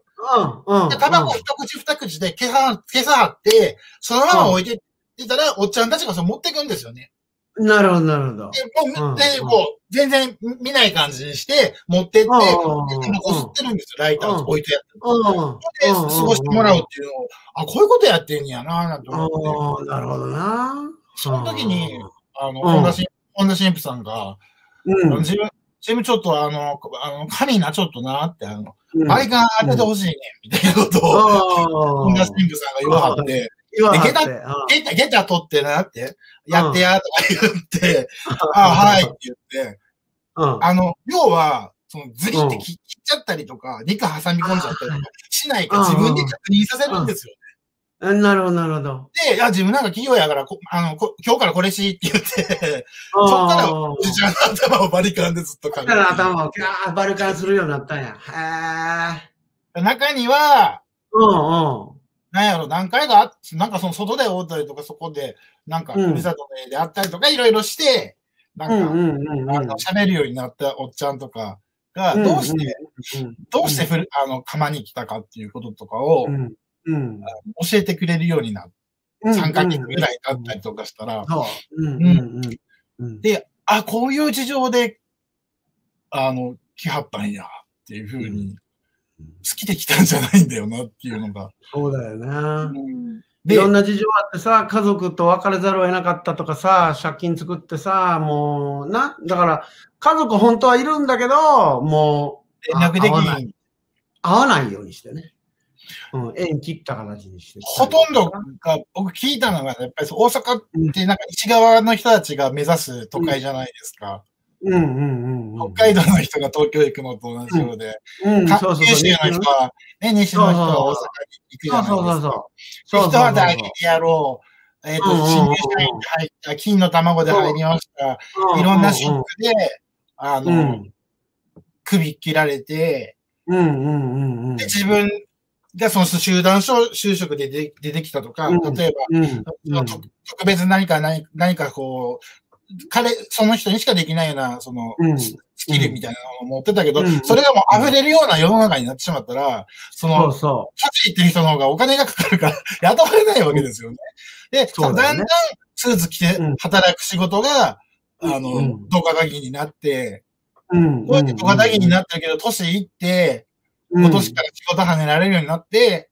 うんうん。で、タバコ一口二口で消さ、消さはって、そのまま置いていたら、おっちゃんたちがそれ持ってくんですよね。なるほど、なるほど。で、もう、うんで、こう、全然見ない感じにして、持ってって、でバコ吸ってるんですよ、ライターうん置いてやって。うん。で、過ごしてもらうっていうのを、あ、こういうことやってんやな、なんて思って。うん。なるほどな。その時に、あの、うん本田新、本田新婦さんが、うん。自分、自分ちょっとあの、あの、髪な、ちょっとなって、あの、うん。バリカン当ててほしいね、みたいなことを、うん本田新婦さんが言わはって、言わはって。でゲタ、ゲタ取ってなって、やってや、とか言って、あ、はいって言って、うん。あの、要は、その、ズリって切っちゃったりとか、肉挟み込んじゃったりとか、しないか自分で確認させるんですよ。うんなるほど、なるほど。で、いや、自分なんか企業やから、こあの、こ今日からこれしって言って、そっから、おじちゃんの頭をバリカンでずっとそっかから頭をキャーバルカンするようになったんや。へえ。中には、うんうん。なんやろ、何回かなんかその外で会うたりとか、そこで、なんか、うんふるさとで会ったりとか、いろいろして、なんか、喋るようになったおっちゃんとかが、うんどうして、うんどうしてふる、あの、釜に来たかっていうこととかをうんうん教えてくれるようになって、うん。3ヶ月ぐらい経ったりとかしたら、そう。うんうんうんうん。で、あ、こういう事情で、あの、来はったんや、っていうふうに、好きで来たんじゃないんだよな、っていうのが。そうだよな。いで、ろんな事情あってさ、家族と別れざるを得なかったとかさ、借金作ってさ、もう、な、だから、家族本当はいるんだけど、もう、連絡できなに、会わないようにしてね。うん、縁切った形にして。ほとんどが、僕聞いたのが、やっぱり大阪ってなんか西側の人たちが目指す都会じゃないですか。うんうんうんうん。北海道の人が東京行くのと同じようで、うん、かそうそう九州そう。の人は、ね、西の人は大阪に行くじゃそうないですか。そうそうそう。で人は大学やろう。新入社員で入った、金の卵で入りました。いろんなショックで、首切られて、自分がその集団就職で出出てきたとか、うん。例えば、特特別何か何何かこう、彼、その人にしかできないような、その、うん。ススキルみたいなのを持ってたけど、うん。それがもう溢れるような世の中になってしまったら、そそのう、そ立ち行ってる人の方がお金がかかるから、雇われないわけですよね。で、だんだんスーツ着てうん。働く仕事が、うんあの、うん。動画鍵になって。こうやって動画鍵になってるけど、年いって、うん今年から仕事跳ねられるようになって。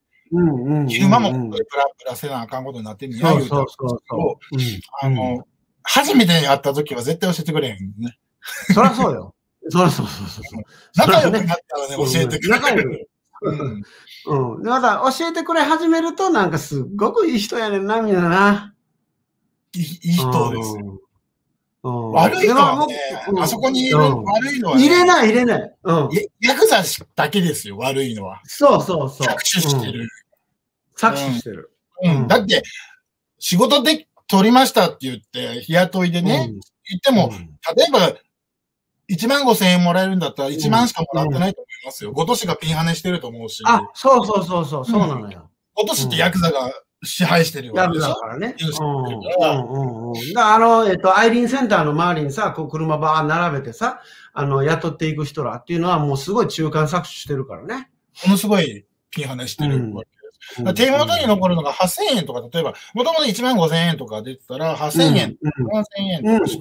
昼間もうんプラプラせなあかんことになってんねや、そうそうそうそう。あの、初めて会った時は絶対教えてくれへんね。そりゃそうよ。そりゃそうそうそう。仲良くなったらね、教えてくれ仲良る。く。うんうん。でまた教えてくれ始めると、なんかすっごくいい人やねんな、みんなな。いいいい人ですよ。悪いのはねあそこにいるうん悪いのはね、入れない、入れない。うん。やヤクザだけですよ、悪いのは。そうそうそう。搾取してる。うん。搾取してる。うんうんだって、仕事で取りましたって言って、日雇いでね、言ってうん。も、例えば、1万5千円もらえるんだったら1万しかもらってないと思いますよ。5年がピンハネしてると思うし、あ、そうそうそうそう、そうなのよ。5年ってヤクザが支配してるやるわけでしょだからね。あの、えっと、アイリーンセンターの周りにさ、こう車ばー並べてさ、あの、雇っていく人らっていうのはもうすごい中間搾取してるからね。ものすごいピンハネしてるわけです。だから手元に残るのが8000円とか、例えば、もともと1万5000円とか出てたら、8000円、7000円うん。うん。とかし。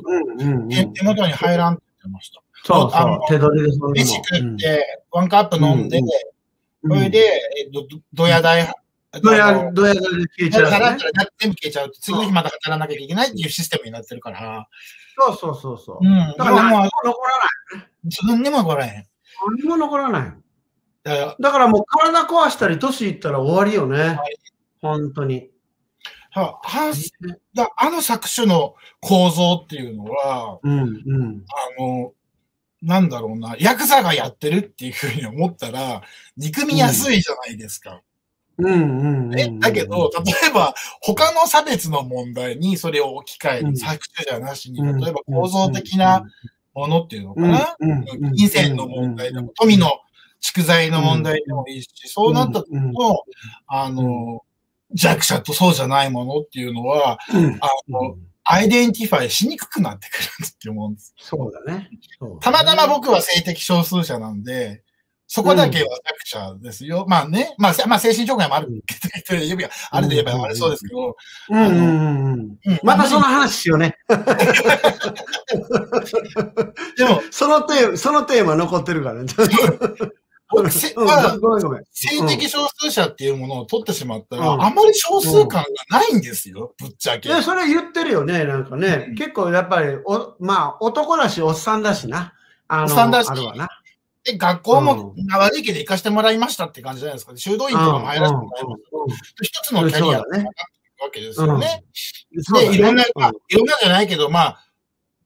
手手元に入らんって言ってました。そう。手取りで飯食って、ワンカップ飲んで、うんそれで、えっと、どや代、どや、どやで消えちゃう、払ったら全部消えちゃうと、次の日また働かなきゃいけないっていうシステムになってるから。そうそうそうそう。うん。だから何もも残らない。自分にもこれへん。何も残らない。だからもう体壊したり、年いったら終わりよね。本当に。ははだあの作種の構造っていうのは、うん、うん。あの、なんだろうな、ヤクザがやってるっていうふうに思ったら、憎みやすいじゃないですか。うん、うん。ね、だけど、例えば、他の差別の問題にそれを置き換えうん。る作種じゃなしに、うん、例えば構造的なものっていうのかな、うん、うん。金銭の問題でも、富の蓄財の問題でもいいし、そうなった時の、あの、弱者とそうじゃないものっていうのは、うん、あの、identify しにくくなってくるって思うんです。そうだね。そうたまたま僕は性的少数者なんで、そこだけは弱者ですよ。まあね、まあ、せまあ、精神障害もあるけど、指があるで言えばあれそうですけど。うん、うん、うん。うんまたその話しようね。でも、そのテーマ、そのテーマ残ってるからね。僕せうんまあごめんごめん。性的少数者っていうものを取ってしまったら、うんあまり少数感がないんですよ、ぶっちゃけ。いや、それ言ってるよね、なんかね。うん結構やっぱり、お、まあ、男だし、おっさんだしな。あの、おっさんだしあるわな。で、学校も悪いけど行かしてもらいましたって感じじゃないですか。修道院とかも入らせてもらいました。一つのキャリアだねわけですよね。で、いろんな、うんまあいろんなじゃないけど、まあ、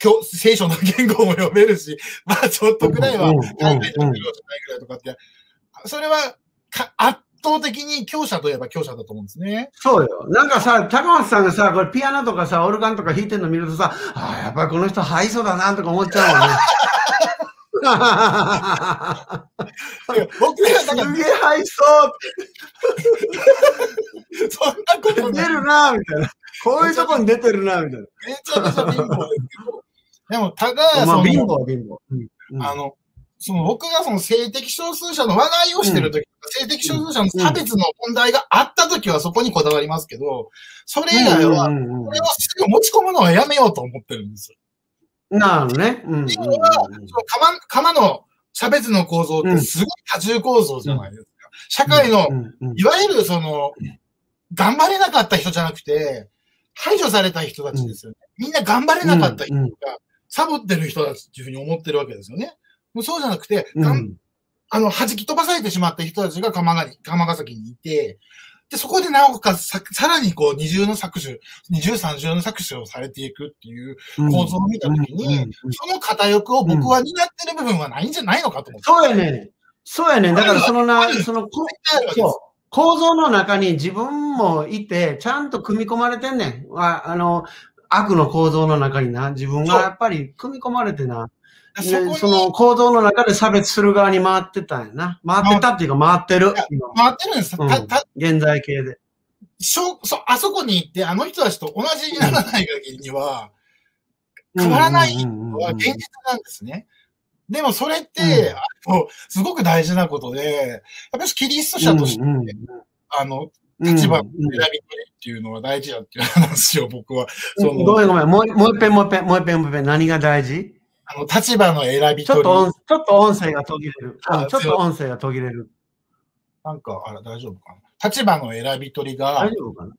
今日、聖書の言語も読めるし、まあ、ちょっとくらいは、海外の教師じゃないくらいとかって、それはか圧倒的に強者といえば強者だと思うんですね。そうよ。なんかさ、高松さんがさ、これピアノとかさ、オルガンとか弾いてるの見るとさ、ああ、やっぱりこの人ハイソだなとか思っちゃうもんね。僕らだからすげえハイソそんなことー出。るなみたいな。こういうとこに出てるなみたいめちゃめちゃ貧乏ですけど。でも、ただ、な。まあ、貧乏は貧乏。うんうんあの、その僕がその性的少数者の話題をしてるとき、性的少数者の差別の問題があったときはそこにこだわりますけど、それ以外は、うんうんうんこれをすぐ持ち込むのはやめようと思ってるんですよ。なるほどね。うんうんうんっていうのは、その釜、の差別の構造ってすごい多重構造じゃないですか。社会の、いわゆるその、頑張れなかった人じゃなくて、排除された人たちですよね。みんな頑張れなかった人が、サボってる人たちっていうふうに思ってるわけですよね。もうそうじゃなくて、あの、弾き飛ばされてしまった人たちが鎌ヶ鎌ヶ崎にいて、で、そこでなおかつさ、さらにこう、二重の搾取、二重三重の搾取をされていくっていう構造を見たときに、その片翼を僕は担ってる部分はないんじゃないのかと思って。そうやね。そうやね。だからそのな、その、こそう。構造の中に自分もいて、ちゃんと組み込まれてんねん。ああの、悪の構造の中にな、自分がやっぱり組み込まれてな。でそその構造の中で差別する側に回ってたんやな。回ってたっていうか回ってる。今回ってるんです。うん現在形で。しょそ、あそこに行って、あの人たちと同じにならない限りには、変わらないのは現実なんですね。でもそれって、あの、すごく大事なことで、やっぱりキリスト者として、あの、立場の選び取りっていうのは大事だっていう話を僕は、ごめんごめん。もうもう一遍もう一遍、もう一遍もう一遍。何が大事？あの、立場の選びちょっ。と音、ちょっと音声が途切れる。あうんちょっと音声が途切れる。なんか、あら、大丈夫かな？立場の選び取りが大、丈夫かな？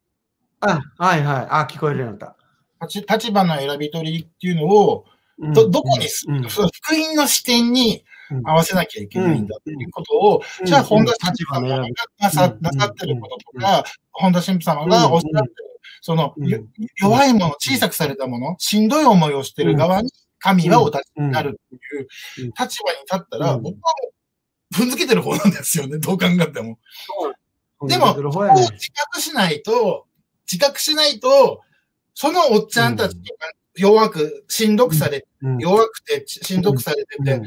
あ、はいはい。あ、聞こえるようになった。立立場の選び取りっていうのを、うんど、どこにす、うんその福音の視点にうん合わせなきゃいけないんだっていうことを、じゃあ、本田神父様がなさうんなさってることとか、本田神父様がおっしゃってる、その、弱いもの、小さくされたもの、しんどい思いをしてる側に神はお立ちになるっていううん立場に立ったら、うん。僕はもう、踏んづけてる方なんですよね、どう考えても。でもここう自覚しないと、自覚しないと、そのおっちゃんたちが弱く、しんどくされて、弱くてしんどくされてて、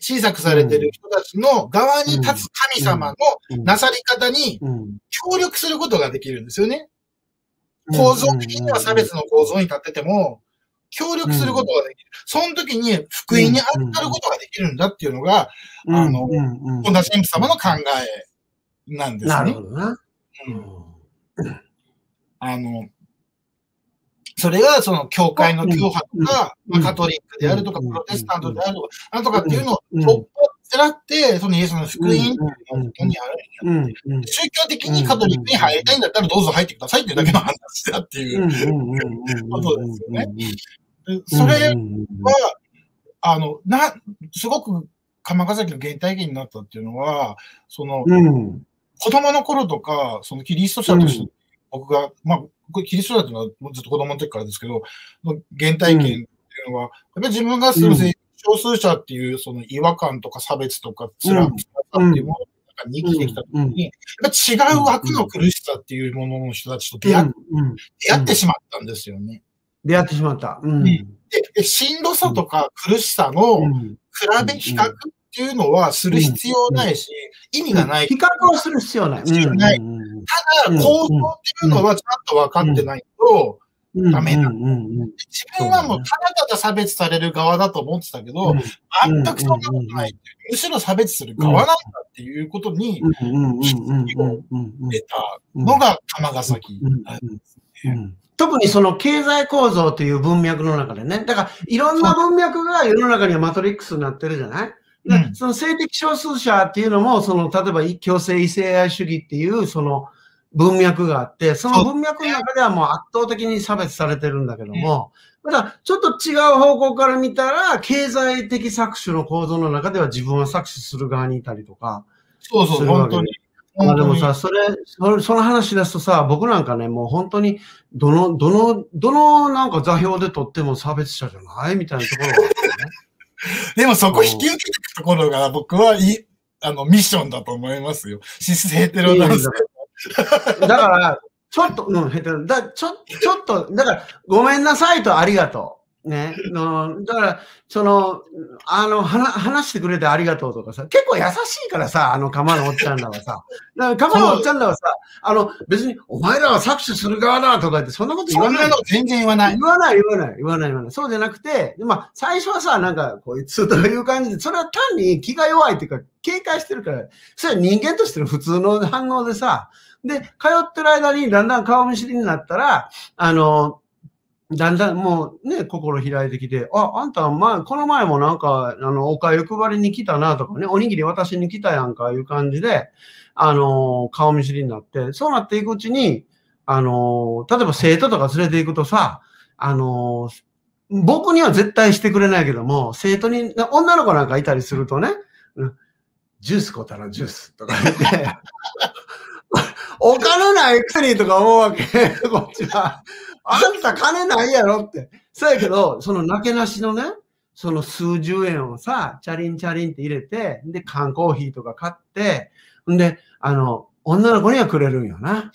小さくされてる人たちの側に立つ神様のなさり方に協力することができるんですよね。構造的には差別の構造に立ってても、協力することができる。その時に福音に当たることができるんだっていうのが、あの、本田神父様の考えなんですね。なるほどな。うんあの、それがその教会の教派とか、まあ、カトリックであるとか、プロテスタントであるとか、なんとかっていうのを突破らって、そのイエスの福音って本当にあるんや、うん、宗教的にカトリックに入りたいんだったらどうぞ入ってくださいっていうだけの話だっていう。ことですよね。それは、あの、な、すごく鎌ヶ崎の原体験になったっていうのは、その、うん、子供の頃とか、そのキリスト者として、僕が、まあ、キリスト者っていうのはずっと子供の時からですけど、原体験っていうのは、やっぱり自分がする少数者っていうその違和感とか差別とか辛さっていうものに生きてきた時に、違う枠の苦しさっていうものの人たちと出会,、出会ってしまったんですよね。出会ってしまった。うん、でで、しんどさとか苦しさの比べ、比較っていうのはする必要ないし、意味がない。比較をする必要ない。必要ない。ただ、構造っていうのはちゃんと分かってないと、ダメだ。自分はもうただただ差別される側だと思ってたけど、全くそんなことないむしろ差別する側なんだっていうことに、気づきを得たのが玉崎なんですね。特にその経済構造という文脈の中でね。だから、いろん。な文脈が世の中にはマトリックスになってるじゃないうん、その性的少数者っていうのも、その、例えば強制異性愛主義っていう、その文脈があって、その文脈の中ではもう圧倒的に差別されてるんだけども、ただ、ちょっと違う方向から見たら、経済的搾取の構造の中では自分は搾取する側にいたりとか。そうそう、本当に。まあでもさ、それ、その話ですとさ、僕なんかね、もう本当に、どの、どの、どのなんか座標でとっても差別者じゃないみたいなところがあってね。でもそこ引き受けていくところが僕はいあの、ミッションだと思いますよ。シスヘテロダンス。だから、ちょっと、うん、ヘテロ、だ、ちょ、ちょっと、だから、ごめんなさいとありがとう。ね。のだから、その、あの、はな話してくれてありがとうとかさ、結構優しいからさ、あの、釜のおっちゃんらはさ。だから釜のおっちゃんらはさ、あの、別に、お前らは搾取する側だとか言って、そんなこと言わない。全然言わない。言わない、言わない、言わない、言わない。そうじゃなくて、まあ、最初はさ、なんか、こいつという感じで、それは単に気が弱いっていうか、警戒してるから、それは人間としての普通の反応でさ、で、通ってる間にだんだん顔見知りになったら、あの、だんだんもうね、心開いてきて、あ、あんた、まあ、この前もなんか、あの、おかゆ配りに来たなとかね、おにぎり渡しに来たやんか、いう感じで、あの、顔見知りになって、そうなっていくうちに、あの、例えば生徒とか連れて行くとさ、あの、僕には絶対してくれないけども、生徒に、女の子なんかいたりするとね、ジュース買ったらジュースとか言って、お金ないくせにとか思うわけ、こっちは。あんた金ないやろって。そうやけど、そのなけなしのね、その数十円をさ、チャリンチャリンって入れて、で、缶コーヒーとか買って、んで、あの、女の子にはくれるんよな。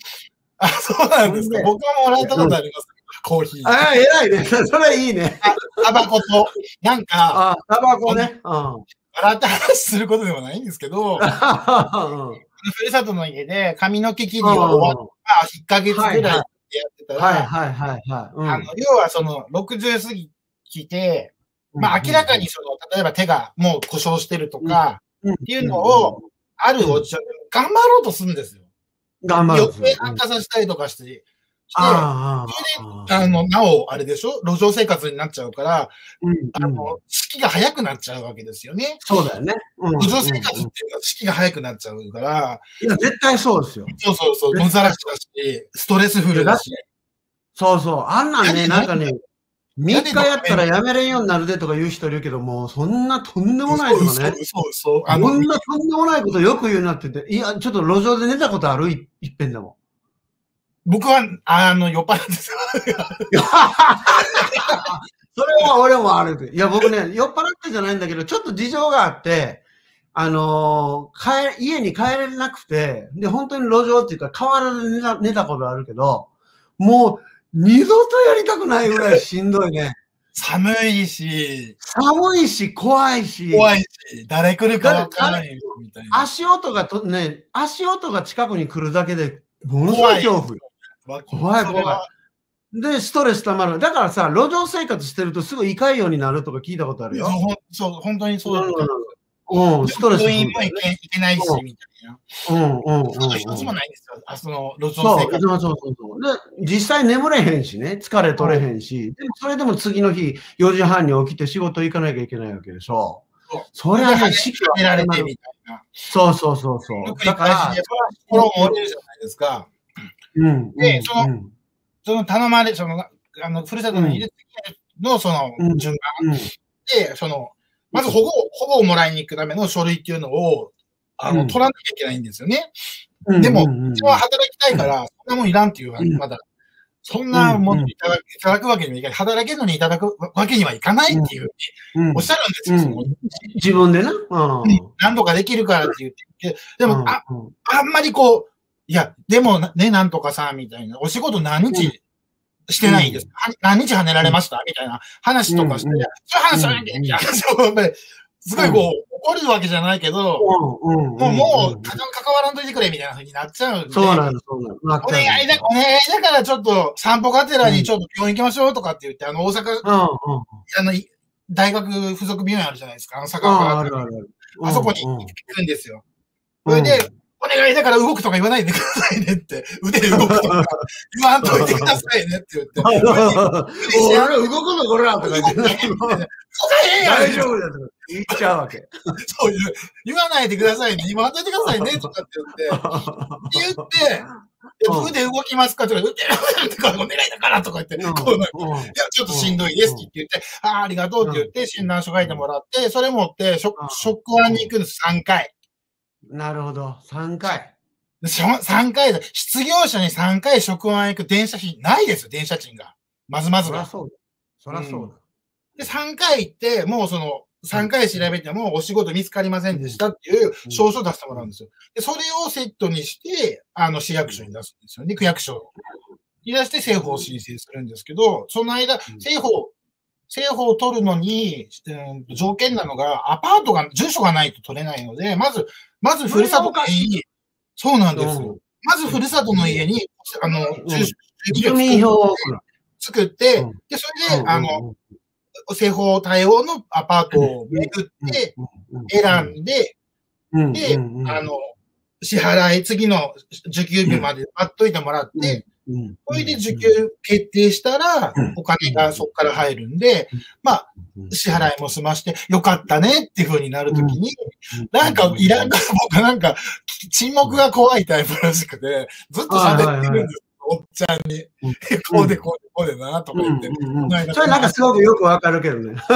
あ、そうなんですか。僕はもらったことあります。コーヒー。ああ、偉いね。それいいね。タバコと、なんか、あタバコね。うん。笑って話することでもないんですけど、ふるさとの家で髪の毛切りが終わった1ヶ月ぐらいやってたら、はいはいはいはい。あの要はその60過ぎ来て、まあ明らかにその、例えば手がもう故障してるとか、っていうのを、あるおっちゃん、頑張ろうとするんですよ。頑張ろう。余計悪化させたりとかして、ああの、なお、あれでしょ？路上生活になっちゃうから、うん、あの、式が早くなっちゃうわけですよね。そうだよね。うん、路上生活っていうのは式が早くなっちゃうから。いや、絶対そうですよ。そうそうそう。野ざらしだし、ストレスフルだし。そうそう。あんなんね、なんかね、3日やったらやめれんようになるでとか言う人いるけども、そんなとんでもないとかね。そうそうそう。あんなとんでもないことよく言うなって言って、いや、ちょっと路上で寝たことある？いっぺんでも。僕は、あの、酔っ払ってそれは俺もある。いや、僕ね、酔っ払ってじゃないんだけど、ちょっと事情があって、あのー、帰、家に帰れなくて、で、本当に路上っていうか、河原で寝た寝たことあるけど、もう、二度とやりたくないぐらいしんどいね。寒いし、寒いし、怖いし。怖いし、誰来るかわからないみたいな。足音がと、ね、足音が近くに来るだけで、ものすごい恐怖よ。怖い怖い。で、ストレスたまる。だからさ、路上生活してるとすぐ胃潰瘍になるとか聞いたことあるよ。そう、本当にそうだ、うん、ストレス。病院も行けないし、みたいな。うん、うん、うん。一つもないんですよ。あ、その、路上生活。そう、そうそうそう。で、実際眠れへんしね、疲れ取れへんし、でもそれでも次の日、4時半に起きて仕事行かなきゃいけないわけでしょ。それはね、四季はられてみたいな。そうそうそうそう。だから、心も折れるじゃないですか。うん。で、その、その頼まれ、その、あの、ふるさとの入れの、その、順番、で、その、まず保護、保護をもらいに行くための書類っていうのを、あの、取らなきゃいけないんですよね。でも、うちは働きたいから、そんなもんいらんっていう、まだ、そんなものいただく,、いただくわけにもいかない。働けるのにいただくわけにはいかないっていうふうにおっしゃるんですよ。自分でな。何とかできるからって言って。でも、あ、あんまりこう、いや、でもね、なんとかさ、みたいな、お仕事何日してないんです。何日跳ねられました？みたいな話とかして、そういう話はみたいな。すごいこう、怒るわけじゃないけど、もう、もう、関わらんといてくれみたいな風になっちゃうんで。そうなんです、そうなんです。お願いだ、お願いだからちょっと散歩がてらにちょっと病院行きましょうとかって言って、あの、大阪、あの、大学附属病院あるじゃないですか、あの、坂川ああそこに行くんですよ。それで、お願いだから動くとか言わないでくださいねって。腕動くとか言わんといてくださいねって言って。俺動くのこれらとか言って。大丈夫だと言っちゃうわけ。そういう、言わないでくださいね。今当ててくださいねとかって言って。って言って、腕動きますか？とか、腕とかお願いだからとか言って、こういや、ちょっとしんどいですって言って、ああ、ありがとうって言って診断書書いてもらって、それ持って職場に行くんです、3回。なるほど。3回。3回だ。失業者に3回職案行く電車費ないですよ、電車賃が。まずまずが。そりゃそうだ。うだ。で、3回行って、もうその、3回調べてもお仕事見つかりませんでしたっていう証書出してもらうんですよ。で、それをセットにして、あの、市役所に出すんですよね、区役所に出して政府を申請するんですけど、その間、政府政府を取るのに、うん、条件なのが、アパートが、住所がないと取れないので、まず、まずふるさとの家に、そうなんですよ。まずふるさとの家に、あの、住民票を作って、で、それで、あの、正方対応のアパートを巡って、選んで、で、あの、支払い、次の受給日まで待っといてもらって、これで受給決定したら、お金がそこから入るんで、まあ、支払いも済まして、よかったねっていう風になるときに、なんか、いらんから僕なんか、沈黙が怖いタイプらしくて、ずっと喋ってるんです。おっちゃんに、こうでこうでこうでな、とか言って。それなんかすごくよくわかるけどね。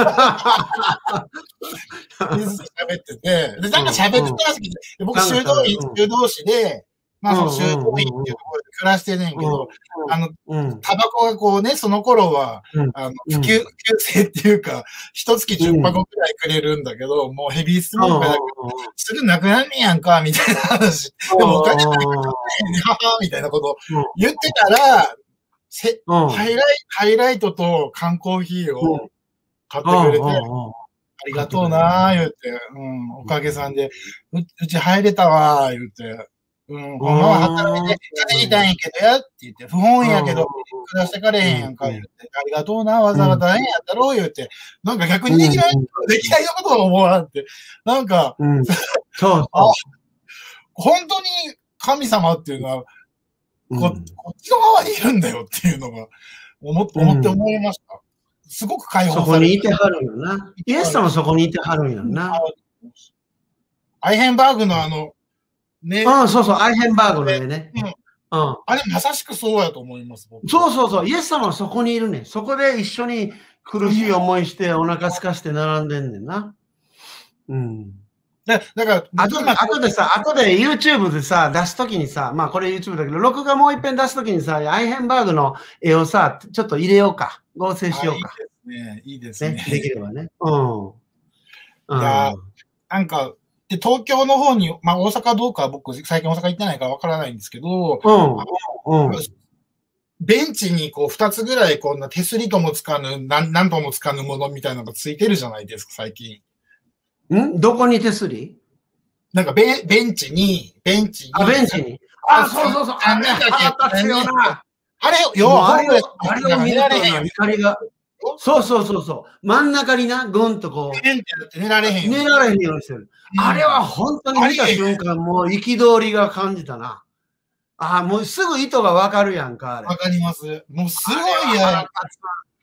喋ってて、で、なんか喋ってたらしくて、僕、修道院、修道士で、まあ、その修道院っていうところで暮らしてねんけど、あの、タバコがこうね、その頃は、あの、普及、普及制っていうか、一月10箱くらいくれるんだけど、もうヘビースモークだけど、すぐなくなんねやんか、みたいな話。でもお金ないからね、は は、みたいなこと言ってたら、せ、ハイライト、ハイライトと缶コーヒーを買ってくれて、ありがとうなー、言って、うん、おかげさんで、ううち入れたわー、言って。うん、ほんまは働いて稼ぎたいんやけどやって言って、不本意やけど、暮らしてかれへんやんか、言って、ありがとうな、わざわざ大変やったろう、言って、なんか逆にできない、できないことを思わんって、なんか、そうあ、本当に神様っていうのは、ここっちの側にいるんだよっていうのが、思って思って思いました。すごく解放されそこにいてはるんよな。イエス様そこにいてはるんよな。アイヘンバーグのあの、ね。うん、そうそう、アイヘンバーグの絵ね。うん。うん、あれ、まさしくそうやと思います。そうそうそう。イエス様はそこにいるね。そこで一緒に苦しい思いして、お腹すかして並んでんねんな。うん。だだから、後で、後でさ、後で YouTube でさ、出すときにさ、まあこれ YouTube だけど、録画もう一遍出すときにさ、アイヘンバーグの絵をさ、ちょっと入れようか。合成しようか。いいですね。いいですね。ねできればね。うん。うん、いや、なんか、で、東京の方に、まあ大阪どうか僕最近大阪行ってないからわからないんですけど、うん。うん、ベンチにこう二つぐらいこんな手すりともつかぬ、何何ともつかぬものみたいなのがついてるじゃないですか、最近。ん？どこに手すり？なんかベベンチに、ベンチに。あ、ベンチに。あ、そうそうそう。あ、なんだっけ、あれ、要は、あれを見られへん。光が。そうそうそうそう。真ん中にな、ぐんとこう。寝られへん寝られへんようにしてる。あれは本当に見た瞬間、もう憤りが感じたな。ああ、もうすぐ意図がわかるやんか。わかります。もうすごいや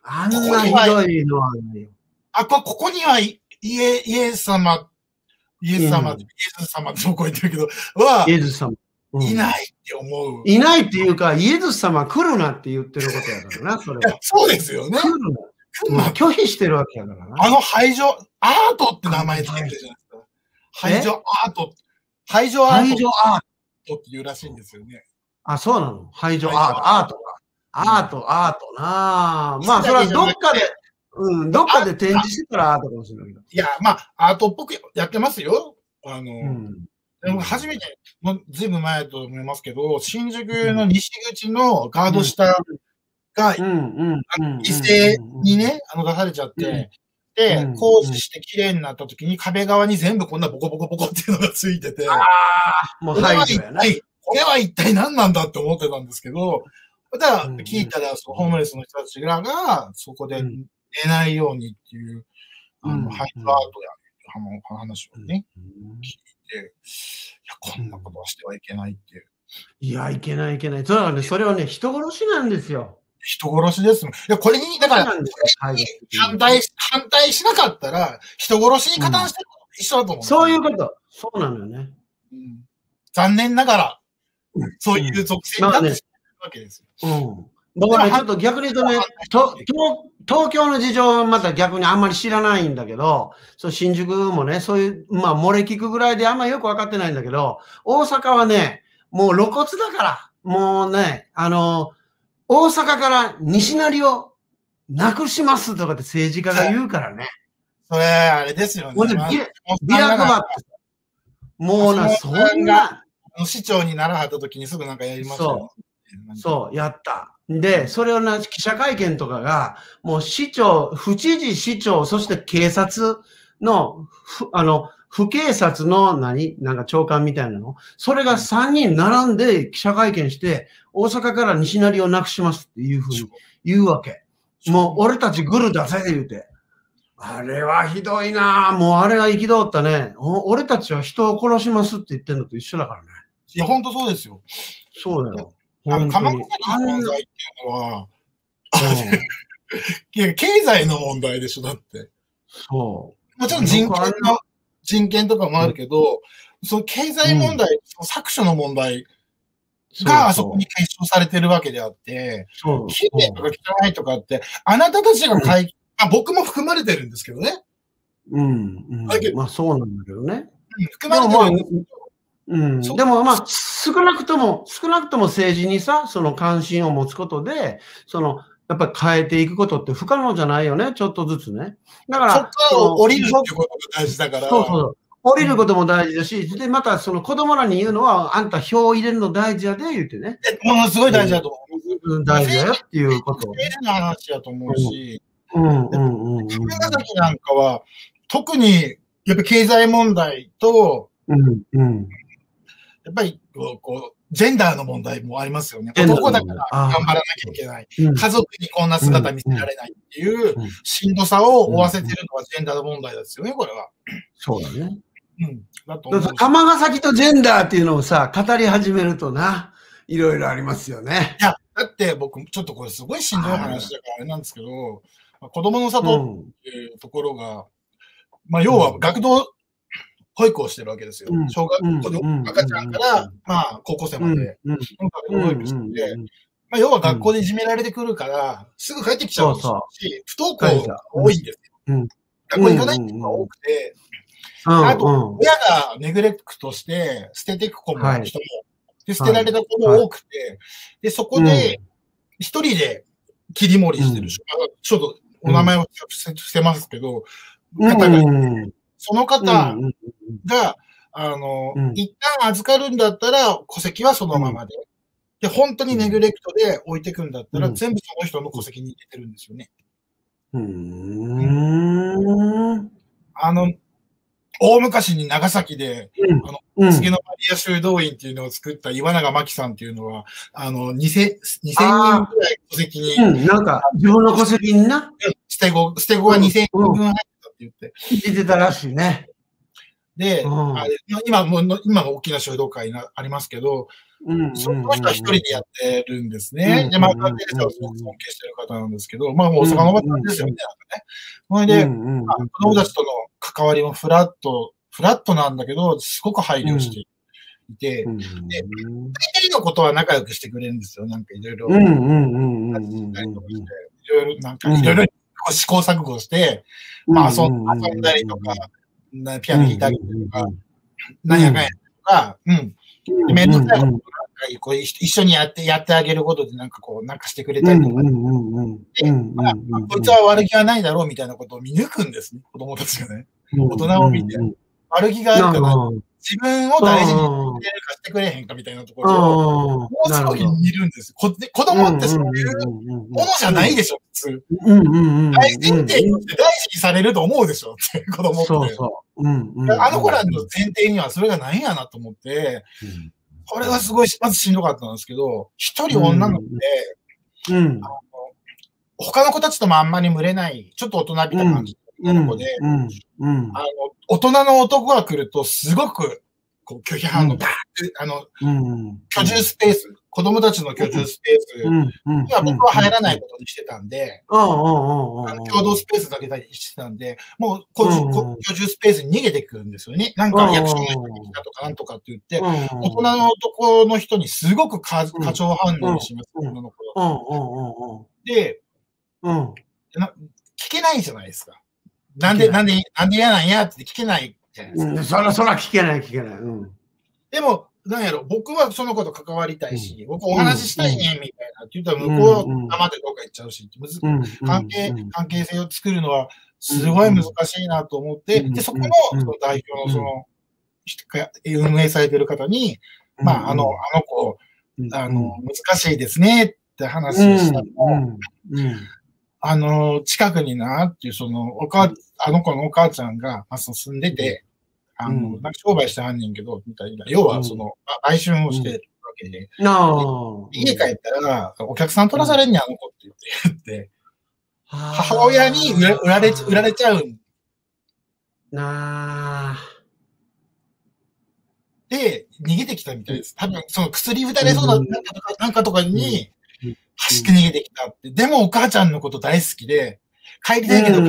あんなひどいのはね。あ、こ、ここにはイエイエス様、イエス様、うんイエス様ってどこ言ってるけど、はイ、エズ様。うんいないって思う。いないっていうか、イエズ様来るなって言ってることやからな、それは。そうですよね。来るな。うん拒否してるわけやからな。あの排除、アートって名前つけてるじゃないですか。排除アート、排除アー排除アート。トっていうらしいんですよね。あ、そうなの？排除アート。アートか。アート、アートなあまあ、それはどっかで、うん、どっかで展示してたらアートかもしれないけど。いや、まあ、アートっぽくやってますよ。あの、うん。でも初めて、もうずいぶん前だと思いますけど、新宿の西口のガード下が。一斉にね、あの出されちゃって、でうん、工事して綺麗になった時に壁側に全部こんなボコボコボコっていうのがついてて、ああ、もうこれは一排除やな。体、これは一体何なんだって思ってたんですけど、ただうん聞いたら、そのホームレスの人たちらが、そこでうん寝ないようにっていう、あうんの、ハイドアートや、あの話をね、うんいや、こんなことはしてはいけないっていう。いや、いけないいけない。それはね、それはね、人殺しなんですよ。人殺しですもん。いや、これに、だから、反対し、反対しなかったら、人殺しに加担してるのと一緒だと思う。そういうこと。そうなのよね。うん残念ながら、そういう属性になってしまうわけですよ。うん。僕はね、ちょっと逆に言うとね、と東東京の事情はまた逆にあんまり知らないんだけど、そう新宿もね、そういう、まあ、漏れ聞くぐらいであんまりよく分かってないんだけど、大阪はね、もう露骨だから、もうね、あの、大阪から西成をなくしますとかって政治家が言うからね。それ、あれですよね。ほんで、まあビラ配ってさもうな、そんな、市長にならはった時にすぐなんかやりましたよ。そう、やった。で、それをな、記者会見とかが、もう市長、府知事、市長、そして警察の、ふあの、府警察の何なんか長官みたいなの？それが3人並んで記者会見して、大阪から西成をなくしますっていうふうに言うわけ。もう俺たちグルだぜ、言うて。あれはひどいなぁもうあれは憤ったね。お俺たちは人を殺しますって言ってんのと一緒だからね。いや、本当そうですよ。そうだよ。あの、鎌に倉の問題っていうのは、うんいや、経済の問題でしょ、だって。そう。もちろん人権の、人権とかもあるけど、その経済問題、その搾取の問題があそこに解消されてるわけであって、そう綺麗とか汚いとかって、あなたたちが解、あ僕も含まれてるんですけどね。うん、うんだけ。どまあそうなんだけどね。うん含まれてるんですうん、でもまあ少なくとも、少なくとも政治にさ、その関心を持つことで、その、やっぱり変えていくことって不可能じゃないよね、ちょっとずつね。だから、そっから降りるってことが大事だから。そうそう。降りることも大事だし、で、またその子供らに言うのは、あんた票を入れるの大事やで、言うてね。ものすごい大事だと思う。うん大事だよっていうことを。経済の話だと思うし、うんうんうんうん。神ヶ崎なんかは、特に、やっぱ経済問題と、うんうん。やっぱりこう、こう、ジェンダーの問題もありますよね。男だから頑張らなきゃいけない。うん家族にこんな姿見せられないっていううんしんどさを負わせてるのはジェンダーの問題ですよね、これは。そうだね。うん。だと思崎とジェンダーっていうのをさ、語り始めるとな、いろいろありますよね。いや、だって僕、ちょっとこれすごいしんどい話だからあれなんですけど、まあ子供のう里ん。っていうところが、まあ、要は学童保育をしてるわけですよ。うん。小学うん校でうん。赤ちゃんから、まあ、高校生うん。まで、保育してて、まあ、要は学校でいじめられてくるから、すぐ帰ってきちゃうし、不登校が多いんですよ。う。ん。学校行かないっていうのが多くて、うん。あとうん。親がネグレクトして捨てていく子も、はい。人も、で、捨てられた子も多くて、で、そこで、一人で切り盛りしてるちょっとお名前を伏せますけど、うん。方がうん。その方うんが、あの、うん一旦預かるんだったら戸籍はそのままで。で、本当にネグレクトで置いてくんだったら、うん全部その人の戸籍に入れてるんですよね。うん。あの、大昔に長崎で、うん。次のマリア修道院っていうのを作った岩永真紀さんっていうのは、あの、2000、2000人ぐらい戸籍に、うん。なんか、自分の戸籍にな、捨て子、捨て子が2000人分入ってたって言って。入れてたらしいね。で、うん今もう、今が大きな修道会なありますけど、うん。その人は一人でやってるんですね。うんで、まあ、関係者をすごく尊敬してる方なんですけど、まあ、もう大阪の方ですよね。なんかね。それで、子供たちとの関わりもフラット、フラットなんだけど、すごく配慮していて、うん。大体のことは仲良くしてくれるんですよ。なんかいろいろ。いろいろ、なんかいろいろ試行錯誤して、まあ遊んだりとか、なピアノ弾いたりとか、なんやかんやとか、うん。でめんどくさいことなんかこう一緒にやって、やってあげることでなんかこう、なんかしてくれたりとか、まあこいつは悪気はないだろうみたいなことを見抜くんですね、子供たちがね。大人を見て。悪気があるから、自分を大事にしてくれるかしてくれへんかみたいなところを、もうすごい見るんですこ子供ってそういうものじゃないでしょ、普通。大前提として大事にされると思うでしょって、子供って。そうそう。あの子らの前提にはそれがないんやなと思って、これはすごい、まずしんどかったんですけど、一人女の子で、うん、他の子たちともあんまり群れない、ちょっと大人びた感じの子で、あの、大人の男が来ると、すごく、こう、拒否反応、バーって、あの、居住スペース、子供たちの居住スペース。には僕は入らないことにしてたんで、共同スペースだけだしてたんで、もう居住スペースに逃げてくるんですよね。なんか役所の人が来たとかなんとかって言って、大人の男の人にすごく過剰反応をします、女の子で、聞けないじゃないですか。なんで、なんで、なんで嫌なんやって聞けないじゃないですか。そらそら聞けない聞けない。でも、なんやろ、僕はその子と関わりたいし、僕お話ししたいね、みたいなって言ったら向こうは黙ってどっか行っちゃうし、関係、関係性を作るのはすごい難しいなと思って、で、そこのその代表のその、運営されてる方に、まあ、あの、あの子、あの、難しいですねって話をしたのあの、近くになっていう、その、おか、あの子のお母ちゃんが、まあ、住んでて、あの、なんか商売してはんねんけど、みたいな。要は、その、売春をしてるわけで。家帰ったら、お客さん取らされんねん、あの子って言って、母親に売られ、売られちゃう。なで、逃げてきたみたいです。多分、その薬打たれそうな、なんかとかに、走って逃げてきたって。でもお母ちゃんのこと大好きで、帰りたいけど、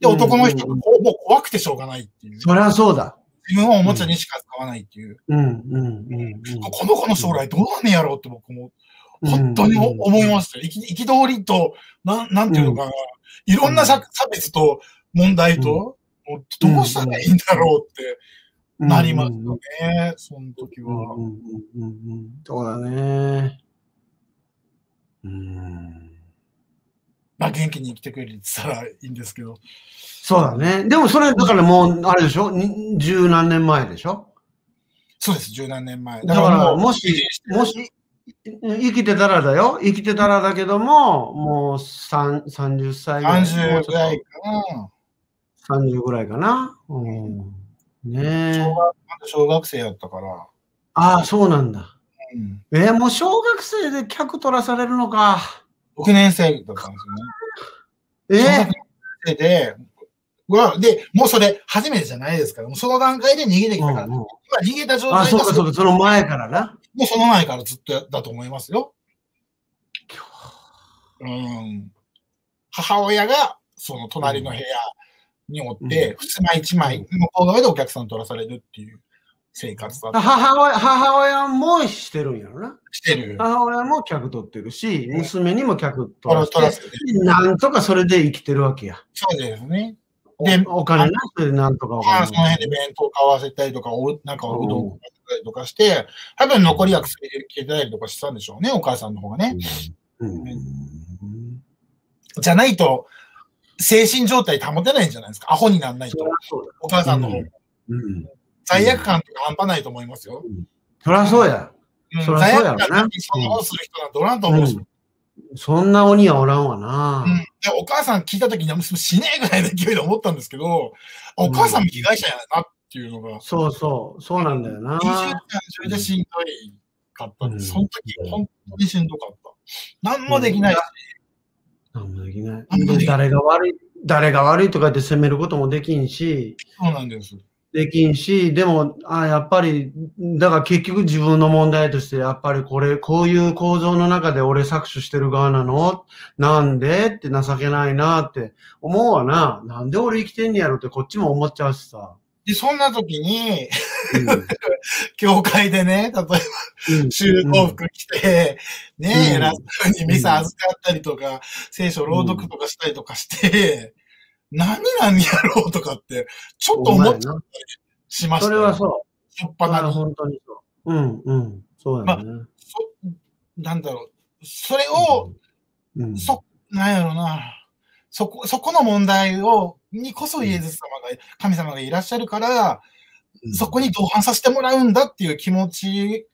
で、男の人がもう怖くてしょうがないっていう。そりゃそうだ。自分はおもちゃにしか使わないっていう。この子の将来どうなんねやろうって僕も、本当に思いましたよ。憤りと、なん、なんていうのかな。いろんな差別と問題と、どうしたらいいんだろうってなりますよね。その時は。そうだね。うん。まあ元気に生きてくれるって言ったらいいんですけど。そうだね。でもそれ、だからもう、あれでしょ？十何年前でしょ？そうです、十何年前。だから、もし、もし、生きてたらだよ。生きてたらだけども、もう三30歳ぐらい。30ぐらいかな。30ぐらいかな。うん。ね小学小学生やったから。ああ、そうなんだ。うん、えー、もう小学生で客取らされるのか。6年生だったんですよね。えー、で、は、で、もうそれ初めてじゃないですから、もうその段階で逃げてきたから、うんうん、今逃げた状態あ、そうかそうか、その前からな。もうその前からずっとだと思いますよ。うん。母親が、その隣の部屋におって、ふすま1枚、向こう側でお客さん取らされるっていう生活だった。母親、母親もしてるんやろな。してる。母親も客取ってるし、娘にも客取らせて、なんとかそれで生きてるわけや。そうですね。で、お金なくてなんとかお金。その辺で弁当買わせたりとか、おなんかうどん買わせたりとかして、多分残りは薬入れたりとかしたんでしょうね、お母さんの方がね。じゃないと、精神状態保てないんじゃないですか。アホにならないと。お母さんの方が。罪悪感とか半端ないと思いますよ。そりゃそうや。そ罪悪感にそんなことする人なんておらんと思う？し。そんな鬼はおらんわな。うん、でお母さん聞いたときに、死ねえぐらいの勢いで思ったんですけど、お母さんも被害者やなっていうのが。そうそう、そうなんだよな。20年それでしんどいかったんで、その時本当にしんどかった。何もできないし。何もできない。誰が悪い、誰が悪いとかって責めることもできんし。そうなんです。できんし、でも、あやっぱり、だから結局自分の問題として、やっぱりこれ、こういう構造の中で俺搾取してる側なの？なんで？って情けないなって思うわな。なんで俺生きてんねやろ？ってこっちも思っちゃうしさ。で、そんな時に、うん、教会でね、例えば、修道服着て、うん、ね、偉そうにミサ預かったりとか、聖書朗読とかしたりとかして、何なんやろうとかって、ちょっと思っちゃったりしました、それはそう。しょっぱな本当にそう。うんうん。そうだね。まあ、そなんだろう。それを、うん、そ、なんやろうな。そこ、そこの問題を、にこそイエズ様が、神様がいらっしゃるから、うん、そこに同伴させてもらうんだっていう気持ち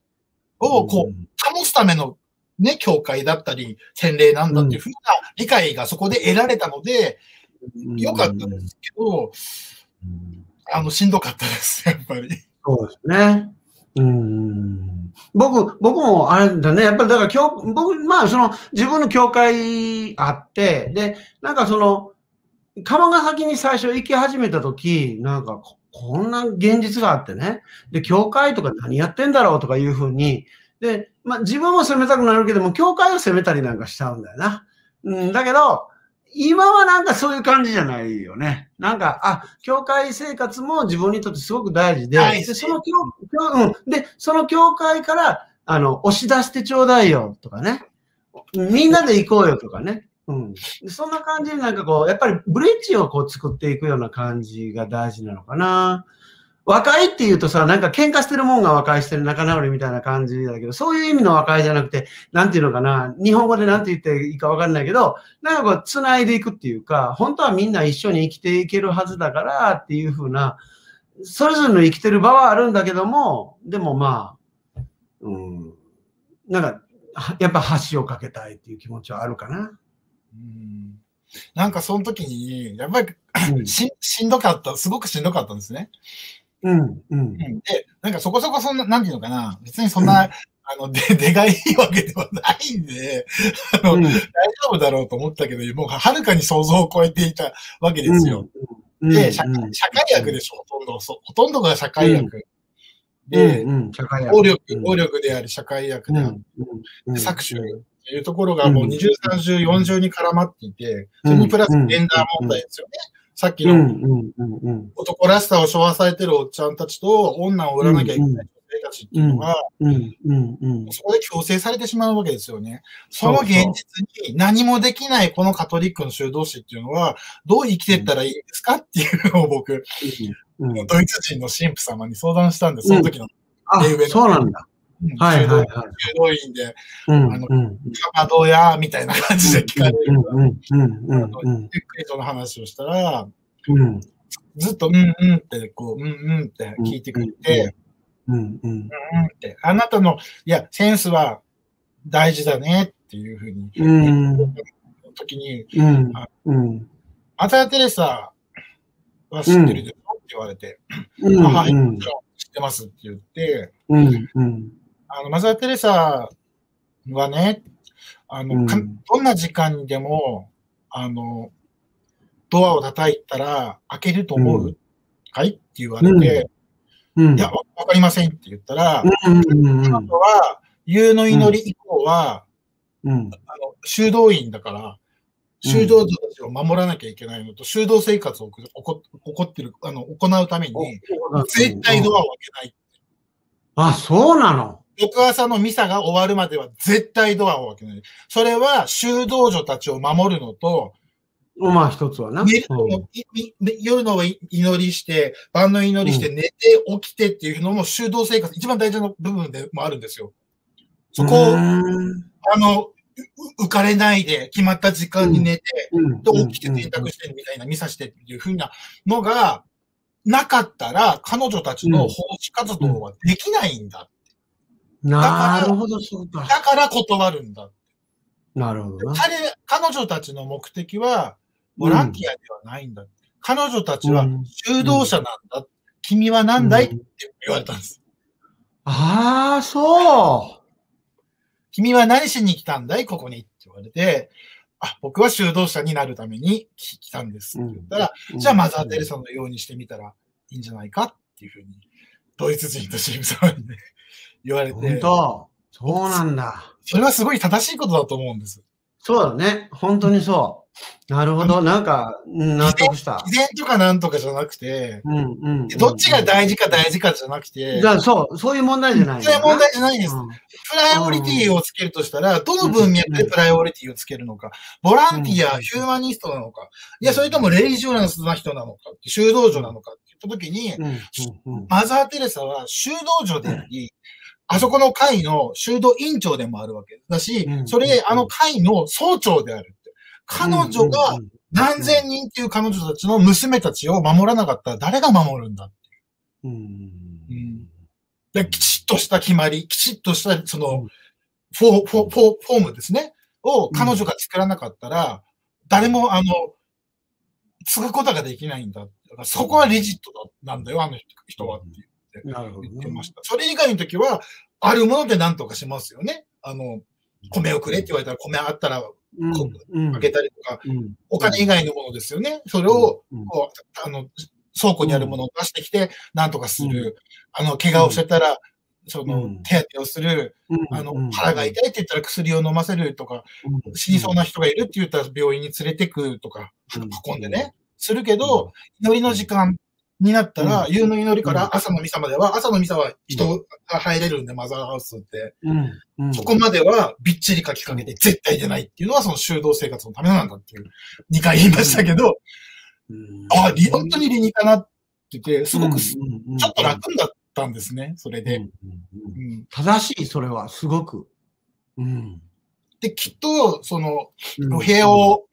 を、こう、保つためのね、教会だったり、洗礼なんだっていうふうな理解がそこで得られたので、良かったんですけど、あの、しんどかったです、やっぱり。そうですね。うん。僕、僕もあれだね、やっぱりだから今日、僕、まあその自分の教会あって、で、なんかその、釜ヶ崎に最初行き始めた時、なんかこんな現実があってね、で、教会とか何やってんだろうとかいうふうに、で、まあ自分も責めたくなるけども、教会を責めたりなんかしちゃうんだよな。うん、だけど、今はなんかそういう感じじゃないよね。なんか、あ、教会生活も自分にとってすごく大事で、でその教、うん、で、その教会から、あの、押し出してちょうだいよとかね。みんなで行こうよとかね。うん。そんな感じでなんかこう、やっぱりブリッジをこう作っていくような感じが大事なのかな。和解って言うとさ、なんか喧嘩してるもんが和解してる仲直りみたいな感じだけど、そういう意味の和解じゃなくて、なんていうのかな、日本語でなんて言っていいかわかんないけど、なんかこう、繋いでいくっていうか、本当はみんな一緒に生きていけるはずだからっていうふうな、それぞれの生きてる場はあるんだけども、でもまあ、うん、なんか、やっぱ橋を架けたいっていう気持ちはあるかな。うんなんかその時に、やっぱりし しんどかった、すごくしんどかったんですね。うん、うん。で、なんかそこそこそんな、なんていうのかな、別にそんな、うん、あの、で、でがいいわけではないんで、あの、うん、大丈夫だろうと思ったけど、もうはるかに想像を超えていたわけですよ。うん、で、社会役でしょ、ほとんど、ほとんどが社会役。で、暴力、暴力であり、社会役である。搾取っていうところがもう20、30、40に絡まっていて、それにプラスジェンダー問題ですよね。さっきの男らしさを昭和されてるおっちゃんたちと女を売らなきゃいけない女性たちっていうのが、そこで強制されてしまうわけですよね。その現実に何もできないこのカトリックの修道士っていうのは、どう生きていったらいいんですかっていうのを僕、ドイツ人の神父様に相談したんです、その時の。あ、そうなんだ。はいはいはい。修道院で、あの、かまどや、みたいな感じで聞かれる。ゆっくりとの話をしたら、ずっと、うんうんって、こう、うんうんって聞いてくれて、うんうんうん。って、あなたの、いや、センスは大事だねっていうふうに、言った時に、アザー・テレサは知ってるでしょって言われて、はい、知ってますって言って、あの、マザー・テレサはね、あの、うん、どんな時間にでも、あの、ドアを叩いたら開けると思う、うん、はいって言われて、うん、いや、わかりませんって言ったら、彼女は、夕の祈り以降は、あの、修道院だから、修道女たちを守らなきゃいけないのと、修道生活を起こ起こってる、あの、行うために、絶対ドアを開けない。あ、そうなの？翌朝のミサが終わるまでは絶対ドアを開けない。それは修道女たちを守るのと、まあ一つはな。夜の祈りして、晩の祈りして、寝て起きてっていうのも修道生活、一番大事な部分でもあるんですよ。そこを、あの、浮かれないで、決まった時間に寝て、で、起きて洗濯してみたいな、ミサしてっていうふうなのが、なかったら、彼女たちの奉仕活動はできないんだ。なるほど、そうか。だから断るんだ。なるほど彼、彼女たちの目的は、ボランティアではないんだ。うん、彼女たちは修道者なんだ。うん、君は何だい、って言われたんです。ああ、そう。君は何しに来たんだい？ここにって言われて、あ、僕は修道者になるために来たんですって言ったら、じゃあマザー・テレサのようにしてみたらいいんじゃないかっていうふうに、ドイツ人と神父様にね、言われて。本当？そうなんだ。それはすごい正しいことだと思うんです。そうだね。本当にそう。なるほど。なんか、うん納得した。自然とかなんとかじゃなくて、うんうんうんどっちが大事か大事かじゃなくて、じゃあそう、そういう問題じゃない。それは問題じゃないんです。うんプライオリティをつけるとしたら、どの文脈でプライオリティをつけるのか、ボランティア、うんヒューマニストなのか、いや、それともレイジョナスな人なのか、修道女なのかって言ったときに、うんうんうんマザー・テレサは修道女であり、あそこの会の修道院長でもあるわけだしう、んそれ、あの会の総長であるって。彼女が何千人っていう彼女たちの娘たちを守らなかったら誰が守るんだう。んうん。できちっとした決まり、きちっとした、その、うん。フォー、フォー、フォー、フォームですね。を彼女が作らなかったら、誰も、あの、継ぐことができないんだ。だからそこは legit だなんだよ、あの人はってなるほど言ってました。それ以外の時は、あるもので何とかしますよね。あの、米をくれって言われたら、米あったらあげたりとか、うん。お金以外のものですよね。それを、うん。こう、あの、倉庫にあるものを出してきて、何とかする。あの、怪我をしてたら、そのうん、手当てをする。うん。あのうん、腹が痛いって言ったら薬を飲ませるとか、うん。死にそうな人がいるって言ったら病院に連れてくとか、うん。運んでね。するけど、祈りの時間になったら、う夕の祈りかうん。ら朝のミサまでは、朝のミサは人が入れるんで、マザーハウスって。そこまではびっちり書きかけて絶対出ないっていうのはその修道生活のためなんだっていう、2回言いましたけど、うん。あ、理本当に理にかなってて、すごくちょっと楽だったんですね、それで。正しい、それは、すごく。うん。で、きっと、その、うん。お部屋を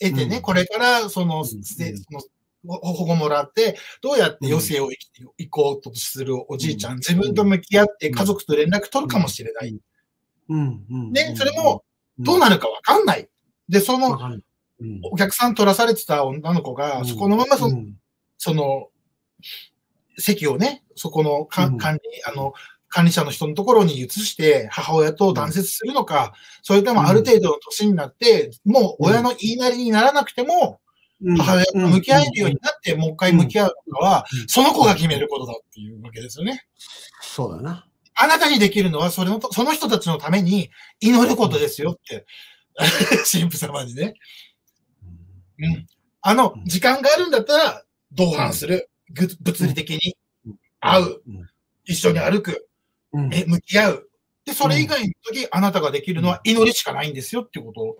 得てね、うん。これから、その、その、ほ保護もらって、どうやって余生を生きていこうとするおじいちゃん、うん。自分と向き合って家族と連絡取るかもしれない。うん。うん。ね、それも、どうなるかわかんない。で、その、お客さん取らされてた女の子が、うん。そこのままその、うん。その、席をね、そこの管理、あの、管理者の人のところに移して、母親と断絶するのか、それともある程度の年になって、もう親の言いなりにならなくても、うん母親と向き合えるようになって、もう一回向き合うのかはうん、その子が決めることだっていうわけですよね。そうだな。あなたにできるのは、それの、その人たちのために祈ることですよって、神父様にね。うん。あの、時間があるんだったら、同伴する。ぐ物理的に会う。一緒に歩く。うん。え、向き合う。で、それ以外の時、あなたができるのは祈りしかないんですよってことを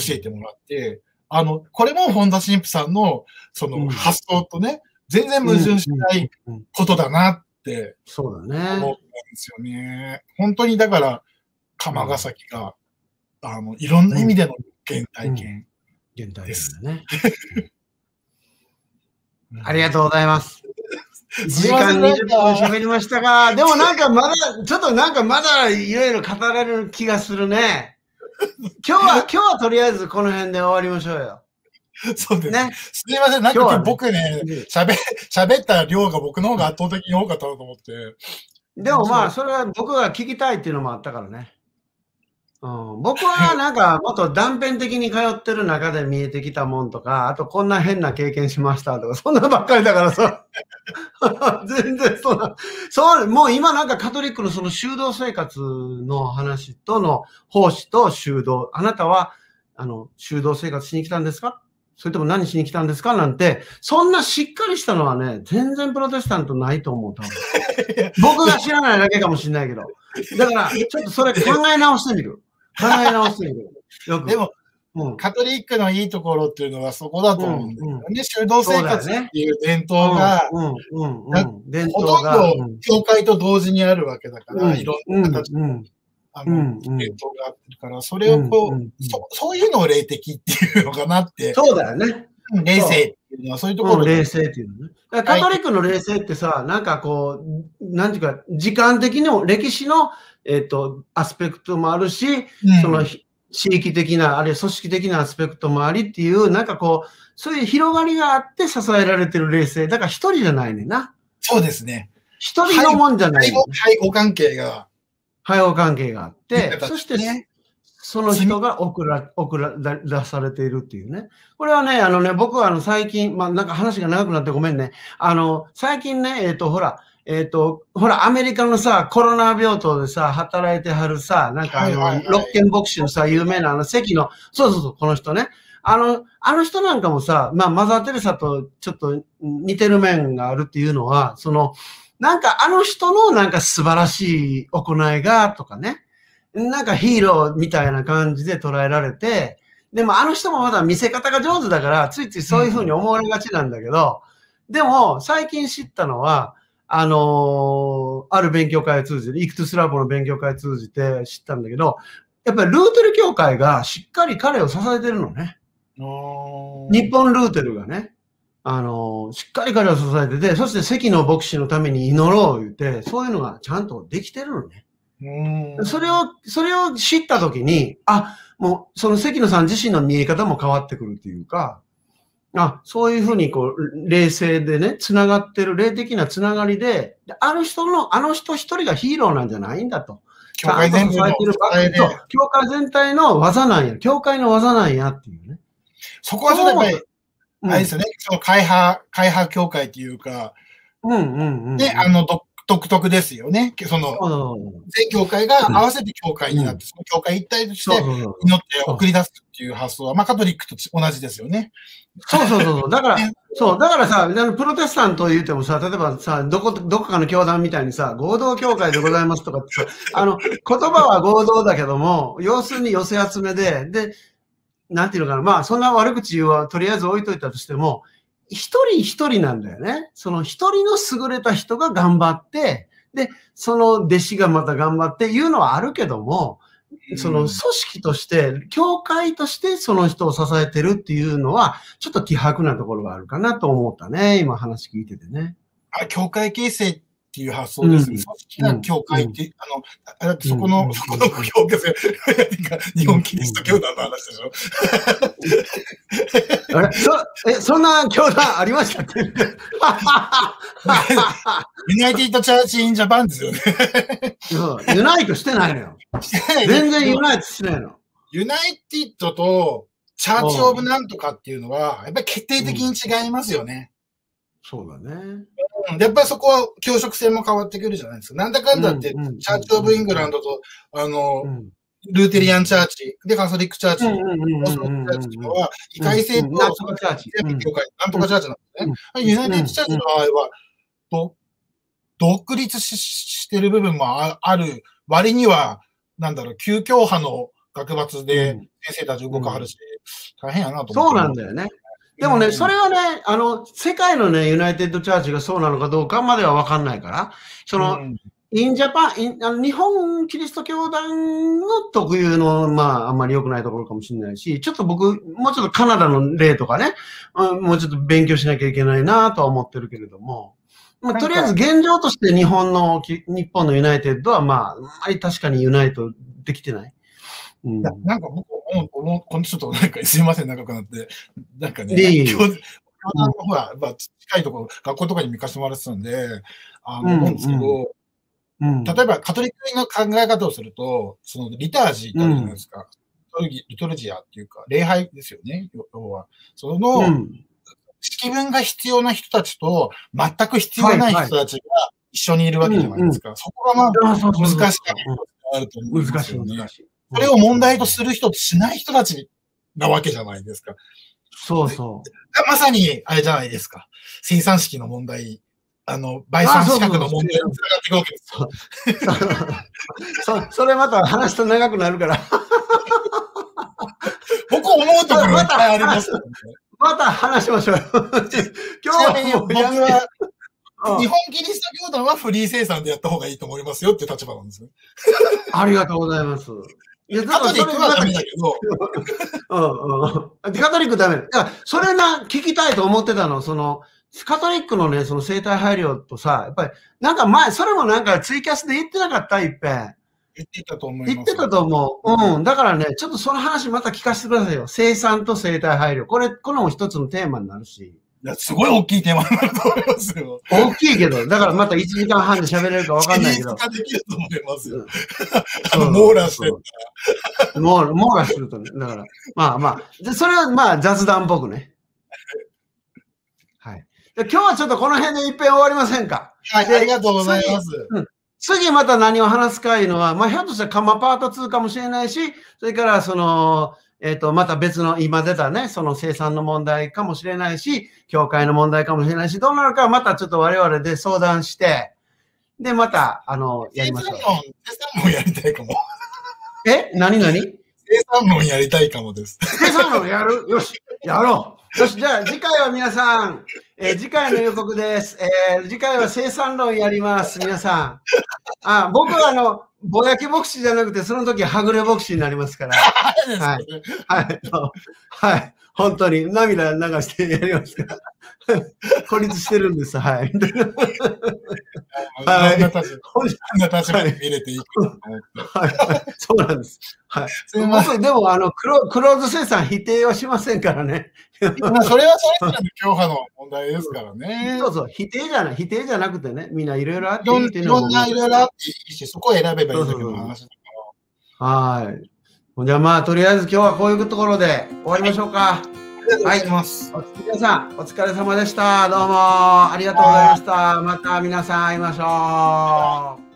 教えてもらって、あの、これも本田神父さんの、そうんの発想とね、全然矛盾しないことだなってそうだ思ったんね。ですよね。本当にだから、釜ヶ崎が、あの、いろんな意味での原体験。ですだね。うんありがとうございます。1時間20んなんか分喋りましたが、でもなんかまだ、ちょっとなんかまだいろいろ語られる気がするね。今日は、今日はとりあえずこの辺で終わりましょうよ。そうです。ね。すみません。なんか僕ね、喋、喋った量が僕の方が圧倒的に多かったなと思って。でもまあ、それは僕が聞きたいっていうのもあったからね。うん、僕はなんか もっと断片的に通ってる中で見えてきたもんとか、あとこんな変な経験しましたとか、そんなばっかりだからさ。全然そんな、そう、もう今なんかカトリックのその修道生活の話との奉仕と修道、あなたはあの修道生活しに来たんですか？それとも何しに来たんですか？なんて、そんなしっかりしたのはね、全然プロテスタントないと思う、多分。僕が知らないだけかもしれないけど。だから、ちょっとそれ考え直してみる。考え直してみる。よく。でも、うん、カトリックのいいところっていうのはそこだと思うんだよね。うん。修道生活っていう伝統が、ほ。とんど教会と同時にあるわけだから、うん。いろんな形の,、うん。あのうん。うん。伝統があってるから、それをこう、うん。うん。そ、そういうのを霊的っていうのかなって、そうだよね。霊性っていうのはそういうところで。うん冷静っていうのね。カトリックの冷静ってさ、なんかこう、なんていうか、時間的にも歴史の、えっ、と、アスペクトもあるし、うん。そのひ地域的な、あるいは組織的なアスペクトもありっていう、なんかこう、そういう広がりがあって支えられてる冷静。だから一人じゃないねんな。そうですね。一人のもんじゃない、介護介護関係が、配応関係があって、形そして、ねその人が送ら、送ら出されているっていうね。これはね、あのね、僕はあの最近、まあなんか話が長くなってごめんね。あの、最近ね、えっ、ー、と、ほら、えっ、ー、と、ほら、アメリカのさ、コロナ病棟でさ、働いてはるさ、なんかあの、はいはいはい、ロッケン牧師のさ、有名なあの、席の、そうそうそう、この人ね。あの、あの人なんかもさ、まあ、マザー・テレサとちょっと似てる面があるっていうのは、その、なんかあの人のなんか素晴らしい行いが、とかね。なんかヒーローみたいな感じで捉えられて、でもあの人もまだ見せ方が上手だから、ついついそういうふうに思われがちなんだけど、でも最近知ったのは、あのー、ある勉強会を通じて、イクトゥスラボの勉強会を通じて知ったんだけど、やっぱりルーテル協会がしっかり彼を支えてるのね。日本ルーテルがね、あのー、しっかり彼を支えてて、そして関の牧師のために祈ろう言って、そういうのがちゃんとできてるのね。それを、それを知ったときに、あ、もう、その関野さん自身の見え方も変わってくるっていうか、あ、そういうふうにこう、冷静でね、繋がってる、霊的な繋がりで、ある人の、あの人一人がヒーローなんじゃないんだと。教会全体の教会全体の技なんや。教会の技なんやっていうね。そこはちょっとやっぱり、あれですよね、その会派、会派教会っていうか、うんうんうん、で、あの、独特ですよね。その、全教会が合わせて教会になって、その教会一体として祈って送り出すっていう発想は、まあ、カトリックと同じですよね。そうそうそう。だから、そう、だからさ、プロテスタント言うてもさ、例えばさ、どこ、どこかの教団みたいにさ、合同教会でございますとかってさ、あの、言葉は合同だけども、要するに寄せ集めで、で、なんていうのかな、まあ、そんな悪口はとりあえず置いといたとしても、一人一人なんだよね。その一人の優れた人が頑張って、で、その弟子がまた頑張っていうのはあるけども、その組織として、教会としてその人を支えてるっていうのは、ちょっと希薄なところがあるかなと思ったね。今話聞いててね。あ、教会形成っていう発想ですね。組織が教会って、うん、あの、だってそこの、うん、そこの教会、日本キリスト教団の話でしょ？あれ？そ、え、そんな教団ありましたっけ？ United Church in Japan ですよね。 unite してないのよ。全然 unite してないの。 United と Church of なんとかっていうのは、やっぱり決定的に違いますよね。そうだね。やっぱりそこは教職性も変わってくるじゃないですか。なんだかんだって、チャーチオブイングランドと、あの、ルーテリアンチャーチ、で、カソリックチャーチ、モスコチャーチとは、異界性と、なんとかチャーチ、教会、なんとかチャーチなんですね。ユナイテッドチャーチの場合は、と独立してる部分もある割には、なんだろう、旧教派の学閥で先生たち動かはるし、大変やなと思って。そうなんだよね。でもね、それはね、あの、世界のね、 United Church がそうなのかどうかまではわかんないから、その、 in Japan、あの日本キリスト教団の特有の、まあ、あんまり良くないところかもしれないし、ちょっと僕、もうちょっとカナダの例とかね、うん、もうちょっと勉強しなきゃいけないなとは思ってるけれども、まあ、とりあえず現状として日本の、日本の United は、まあ、あまり確かに unite できてない。うん、なんか僕、この、ちょっとなんかすいません、長くなって。なんかね、教団のほら、まあ、近いところ、学校とかに見かせてもらってたんで、あの、思うんですけど、うん、例えばカトリックの考え方をすると、そのリタージーってあるじゃないですか。うん、リトルジアっていうか、礼拝ですよね、要は。その、うん、式文が必要な人たちと、全く必要ない人たちが一緒にいるわけじゃないですか。そこがまあ、難しいあると思うんですよね。難しい。それを問題とする人としない人たちなわけじゃないですか。そうそう。まさに、あれじゃないですか。生産式の問題、あの、倍算資格の問題につながっていくわけですよ。そ それまた話と長くなるから。僕思うところいっぱいあります、ね、また話しましょう。今日は僕は、日本キリスト教団はフリー生産でやった方がいいと思いますよっていう立場なんですね。ありがとうございます。いや、カトリックはダメだけど。うんうん。カトリックダメ。いや、それな、聞きたいと思ってたの。その、カトリックのね、その生体配慮とさ、やっぱり、なんか前、それもなんかツイキャスで言ってなかった？いっぺん。言ってたと思います。言ってたと思う。うん。だからね、ちょっとその話また聞かせてくださいよ。生産と生態配慮。これ、この一つのテーマになるし。いや、すごい大きいテーマになると思いますよ。大きいけど、だからまた1時間半で喋れるか分かんないけど。1時間できると思いますよ。あの、網羅してたら。もう、もうがするとね。だから、まあまあ、でそれはまあ雑談っぽくね。はい。で今日はちょっとこの辺で一遍終わりませんかはい、でありがとうございます。次また何を話すかいうのは、まあ、ひょっとしたらカマパート2かもしれないし、それからその、えっ、と、また別の今出たね、その生産の問題かもしれないし、教会の問題かもしれないし、どうなるかはまたちょっと我々で相談して、で、また、あの、やりましょう生。産論、生産論やりたいかも。え？何何生産論やりたいかもです。生産のやる？よし、やろう。よし、じゃあ次回は皆さん、えー次回の予告です。えー次回は生産論やります、皆さん。あ僕はあの、ぼやき牧師じゃなくて、その時はぐれ牧師になりますから。はい。はい。はい。本当に涙流してやりますから。孤立してるんです。はい。はいいろんな立場、で見れていい。はい。そうなんです。はい。すみません。僕、でも、あの、クロクローズ生産否定はしませんからね。まあそれはそれぞれの教派の問題ですからね。そうそう、否定じゃない、否定じゃなくてね、みんないろいろあっていろんいいっていうのはいろんないろいろあっていいし、そこを選べばいいだけの話だかはい。じゃあまあ、とりあえず今日はこういうところで終わりましょうか。ら。ありがとうございます。お皆さん、お疲れ様でした。どうもありがとうございました。また皆さん会いましょう。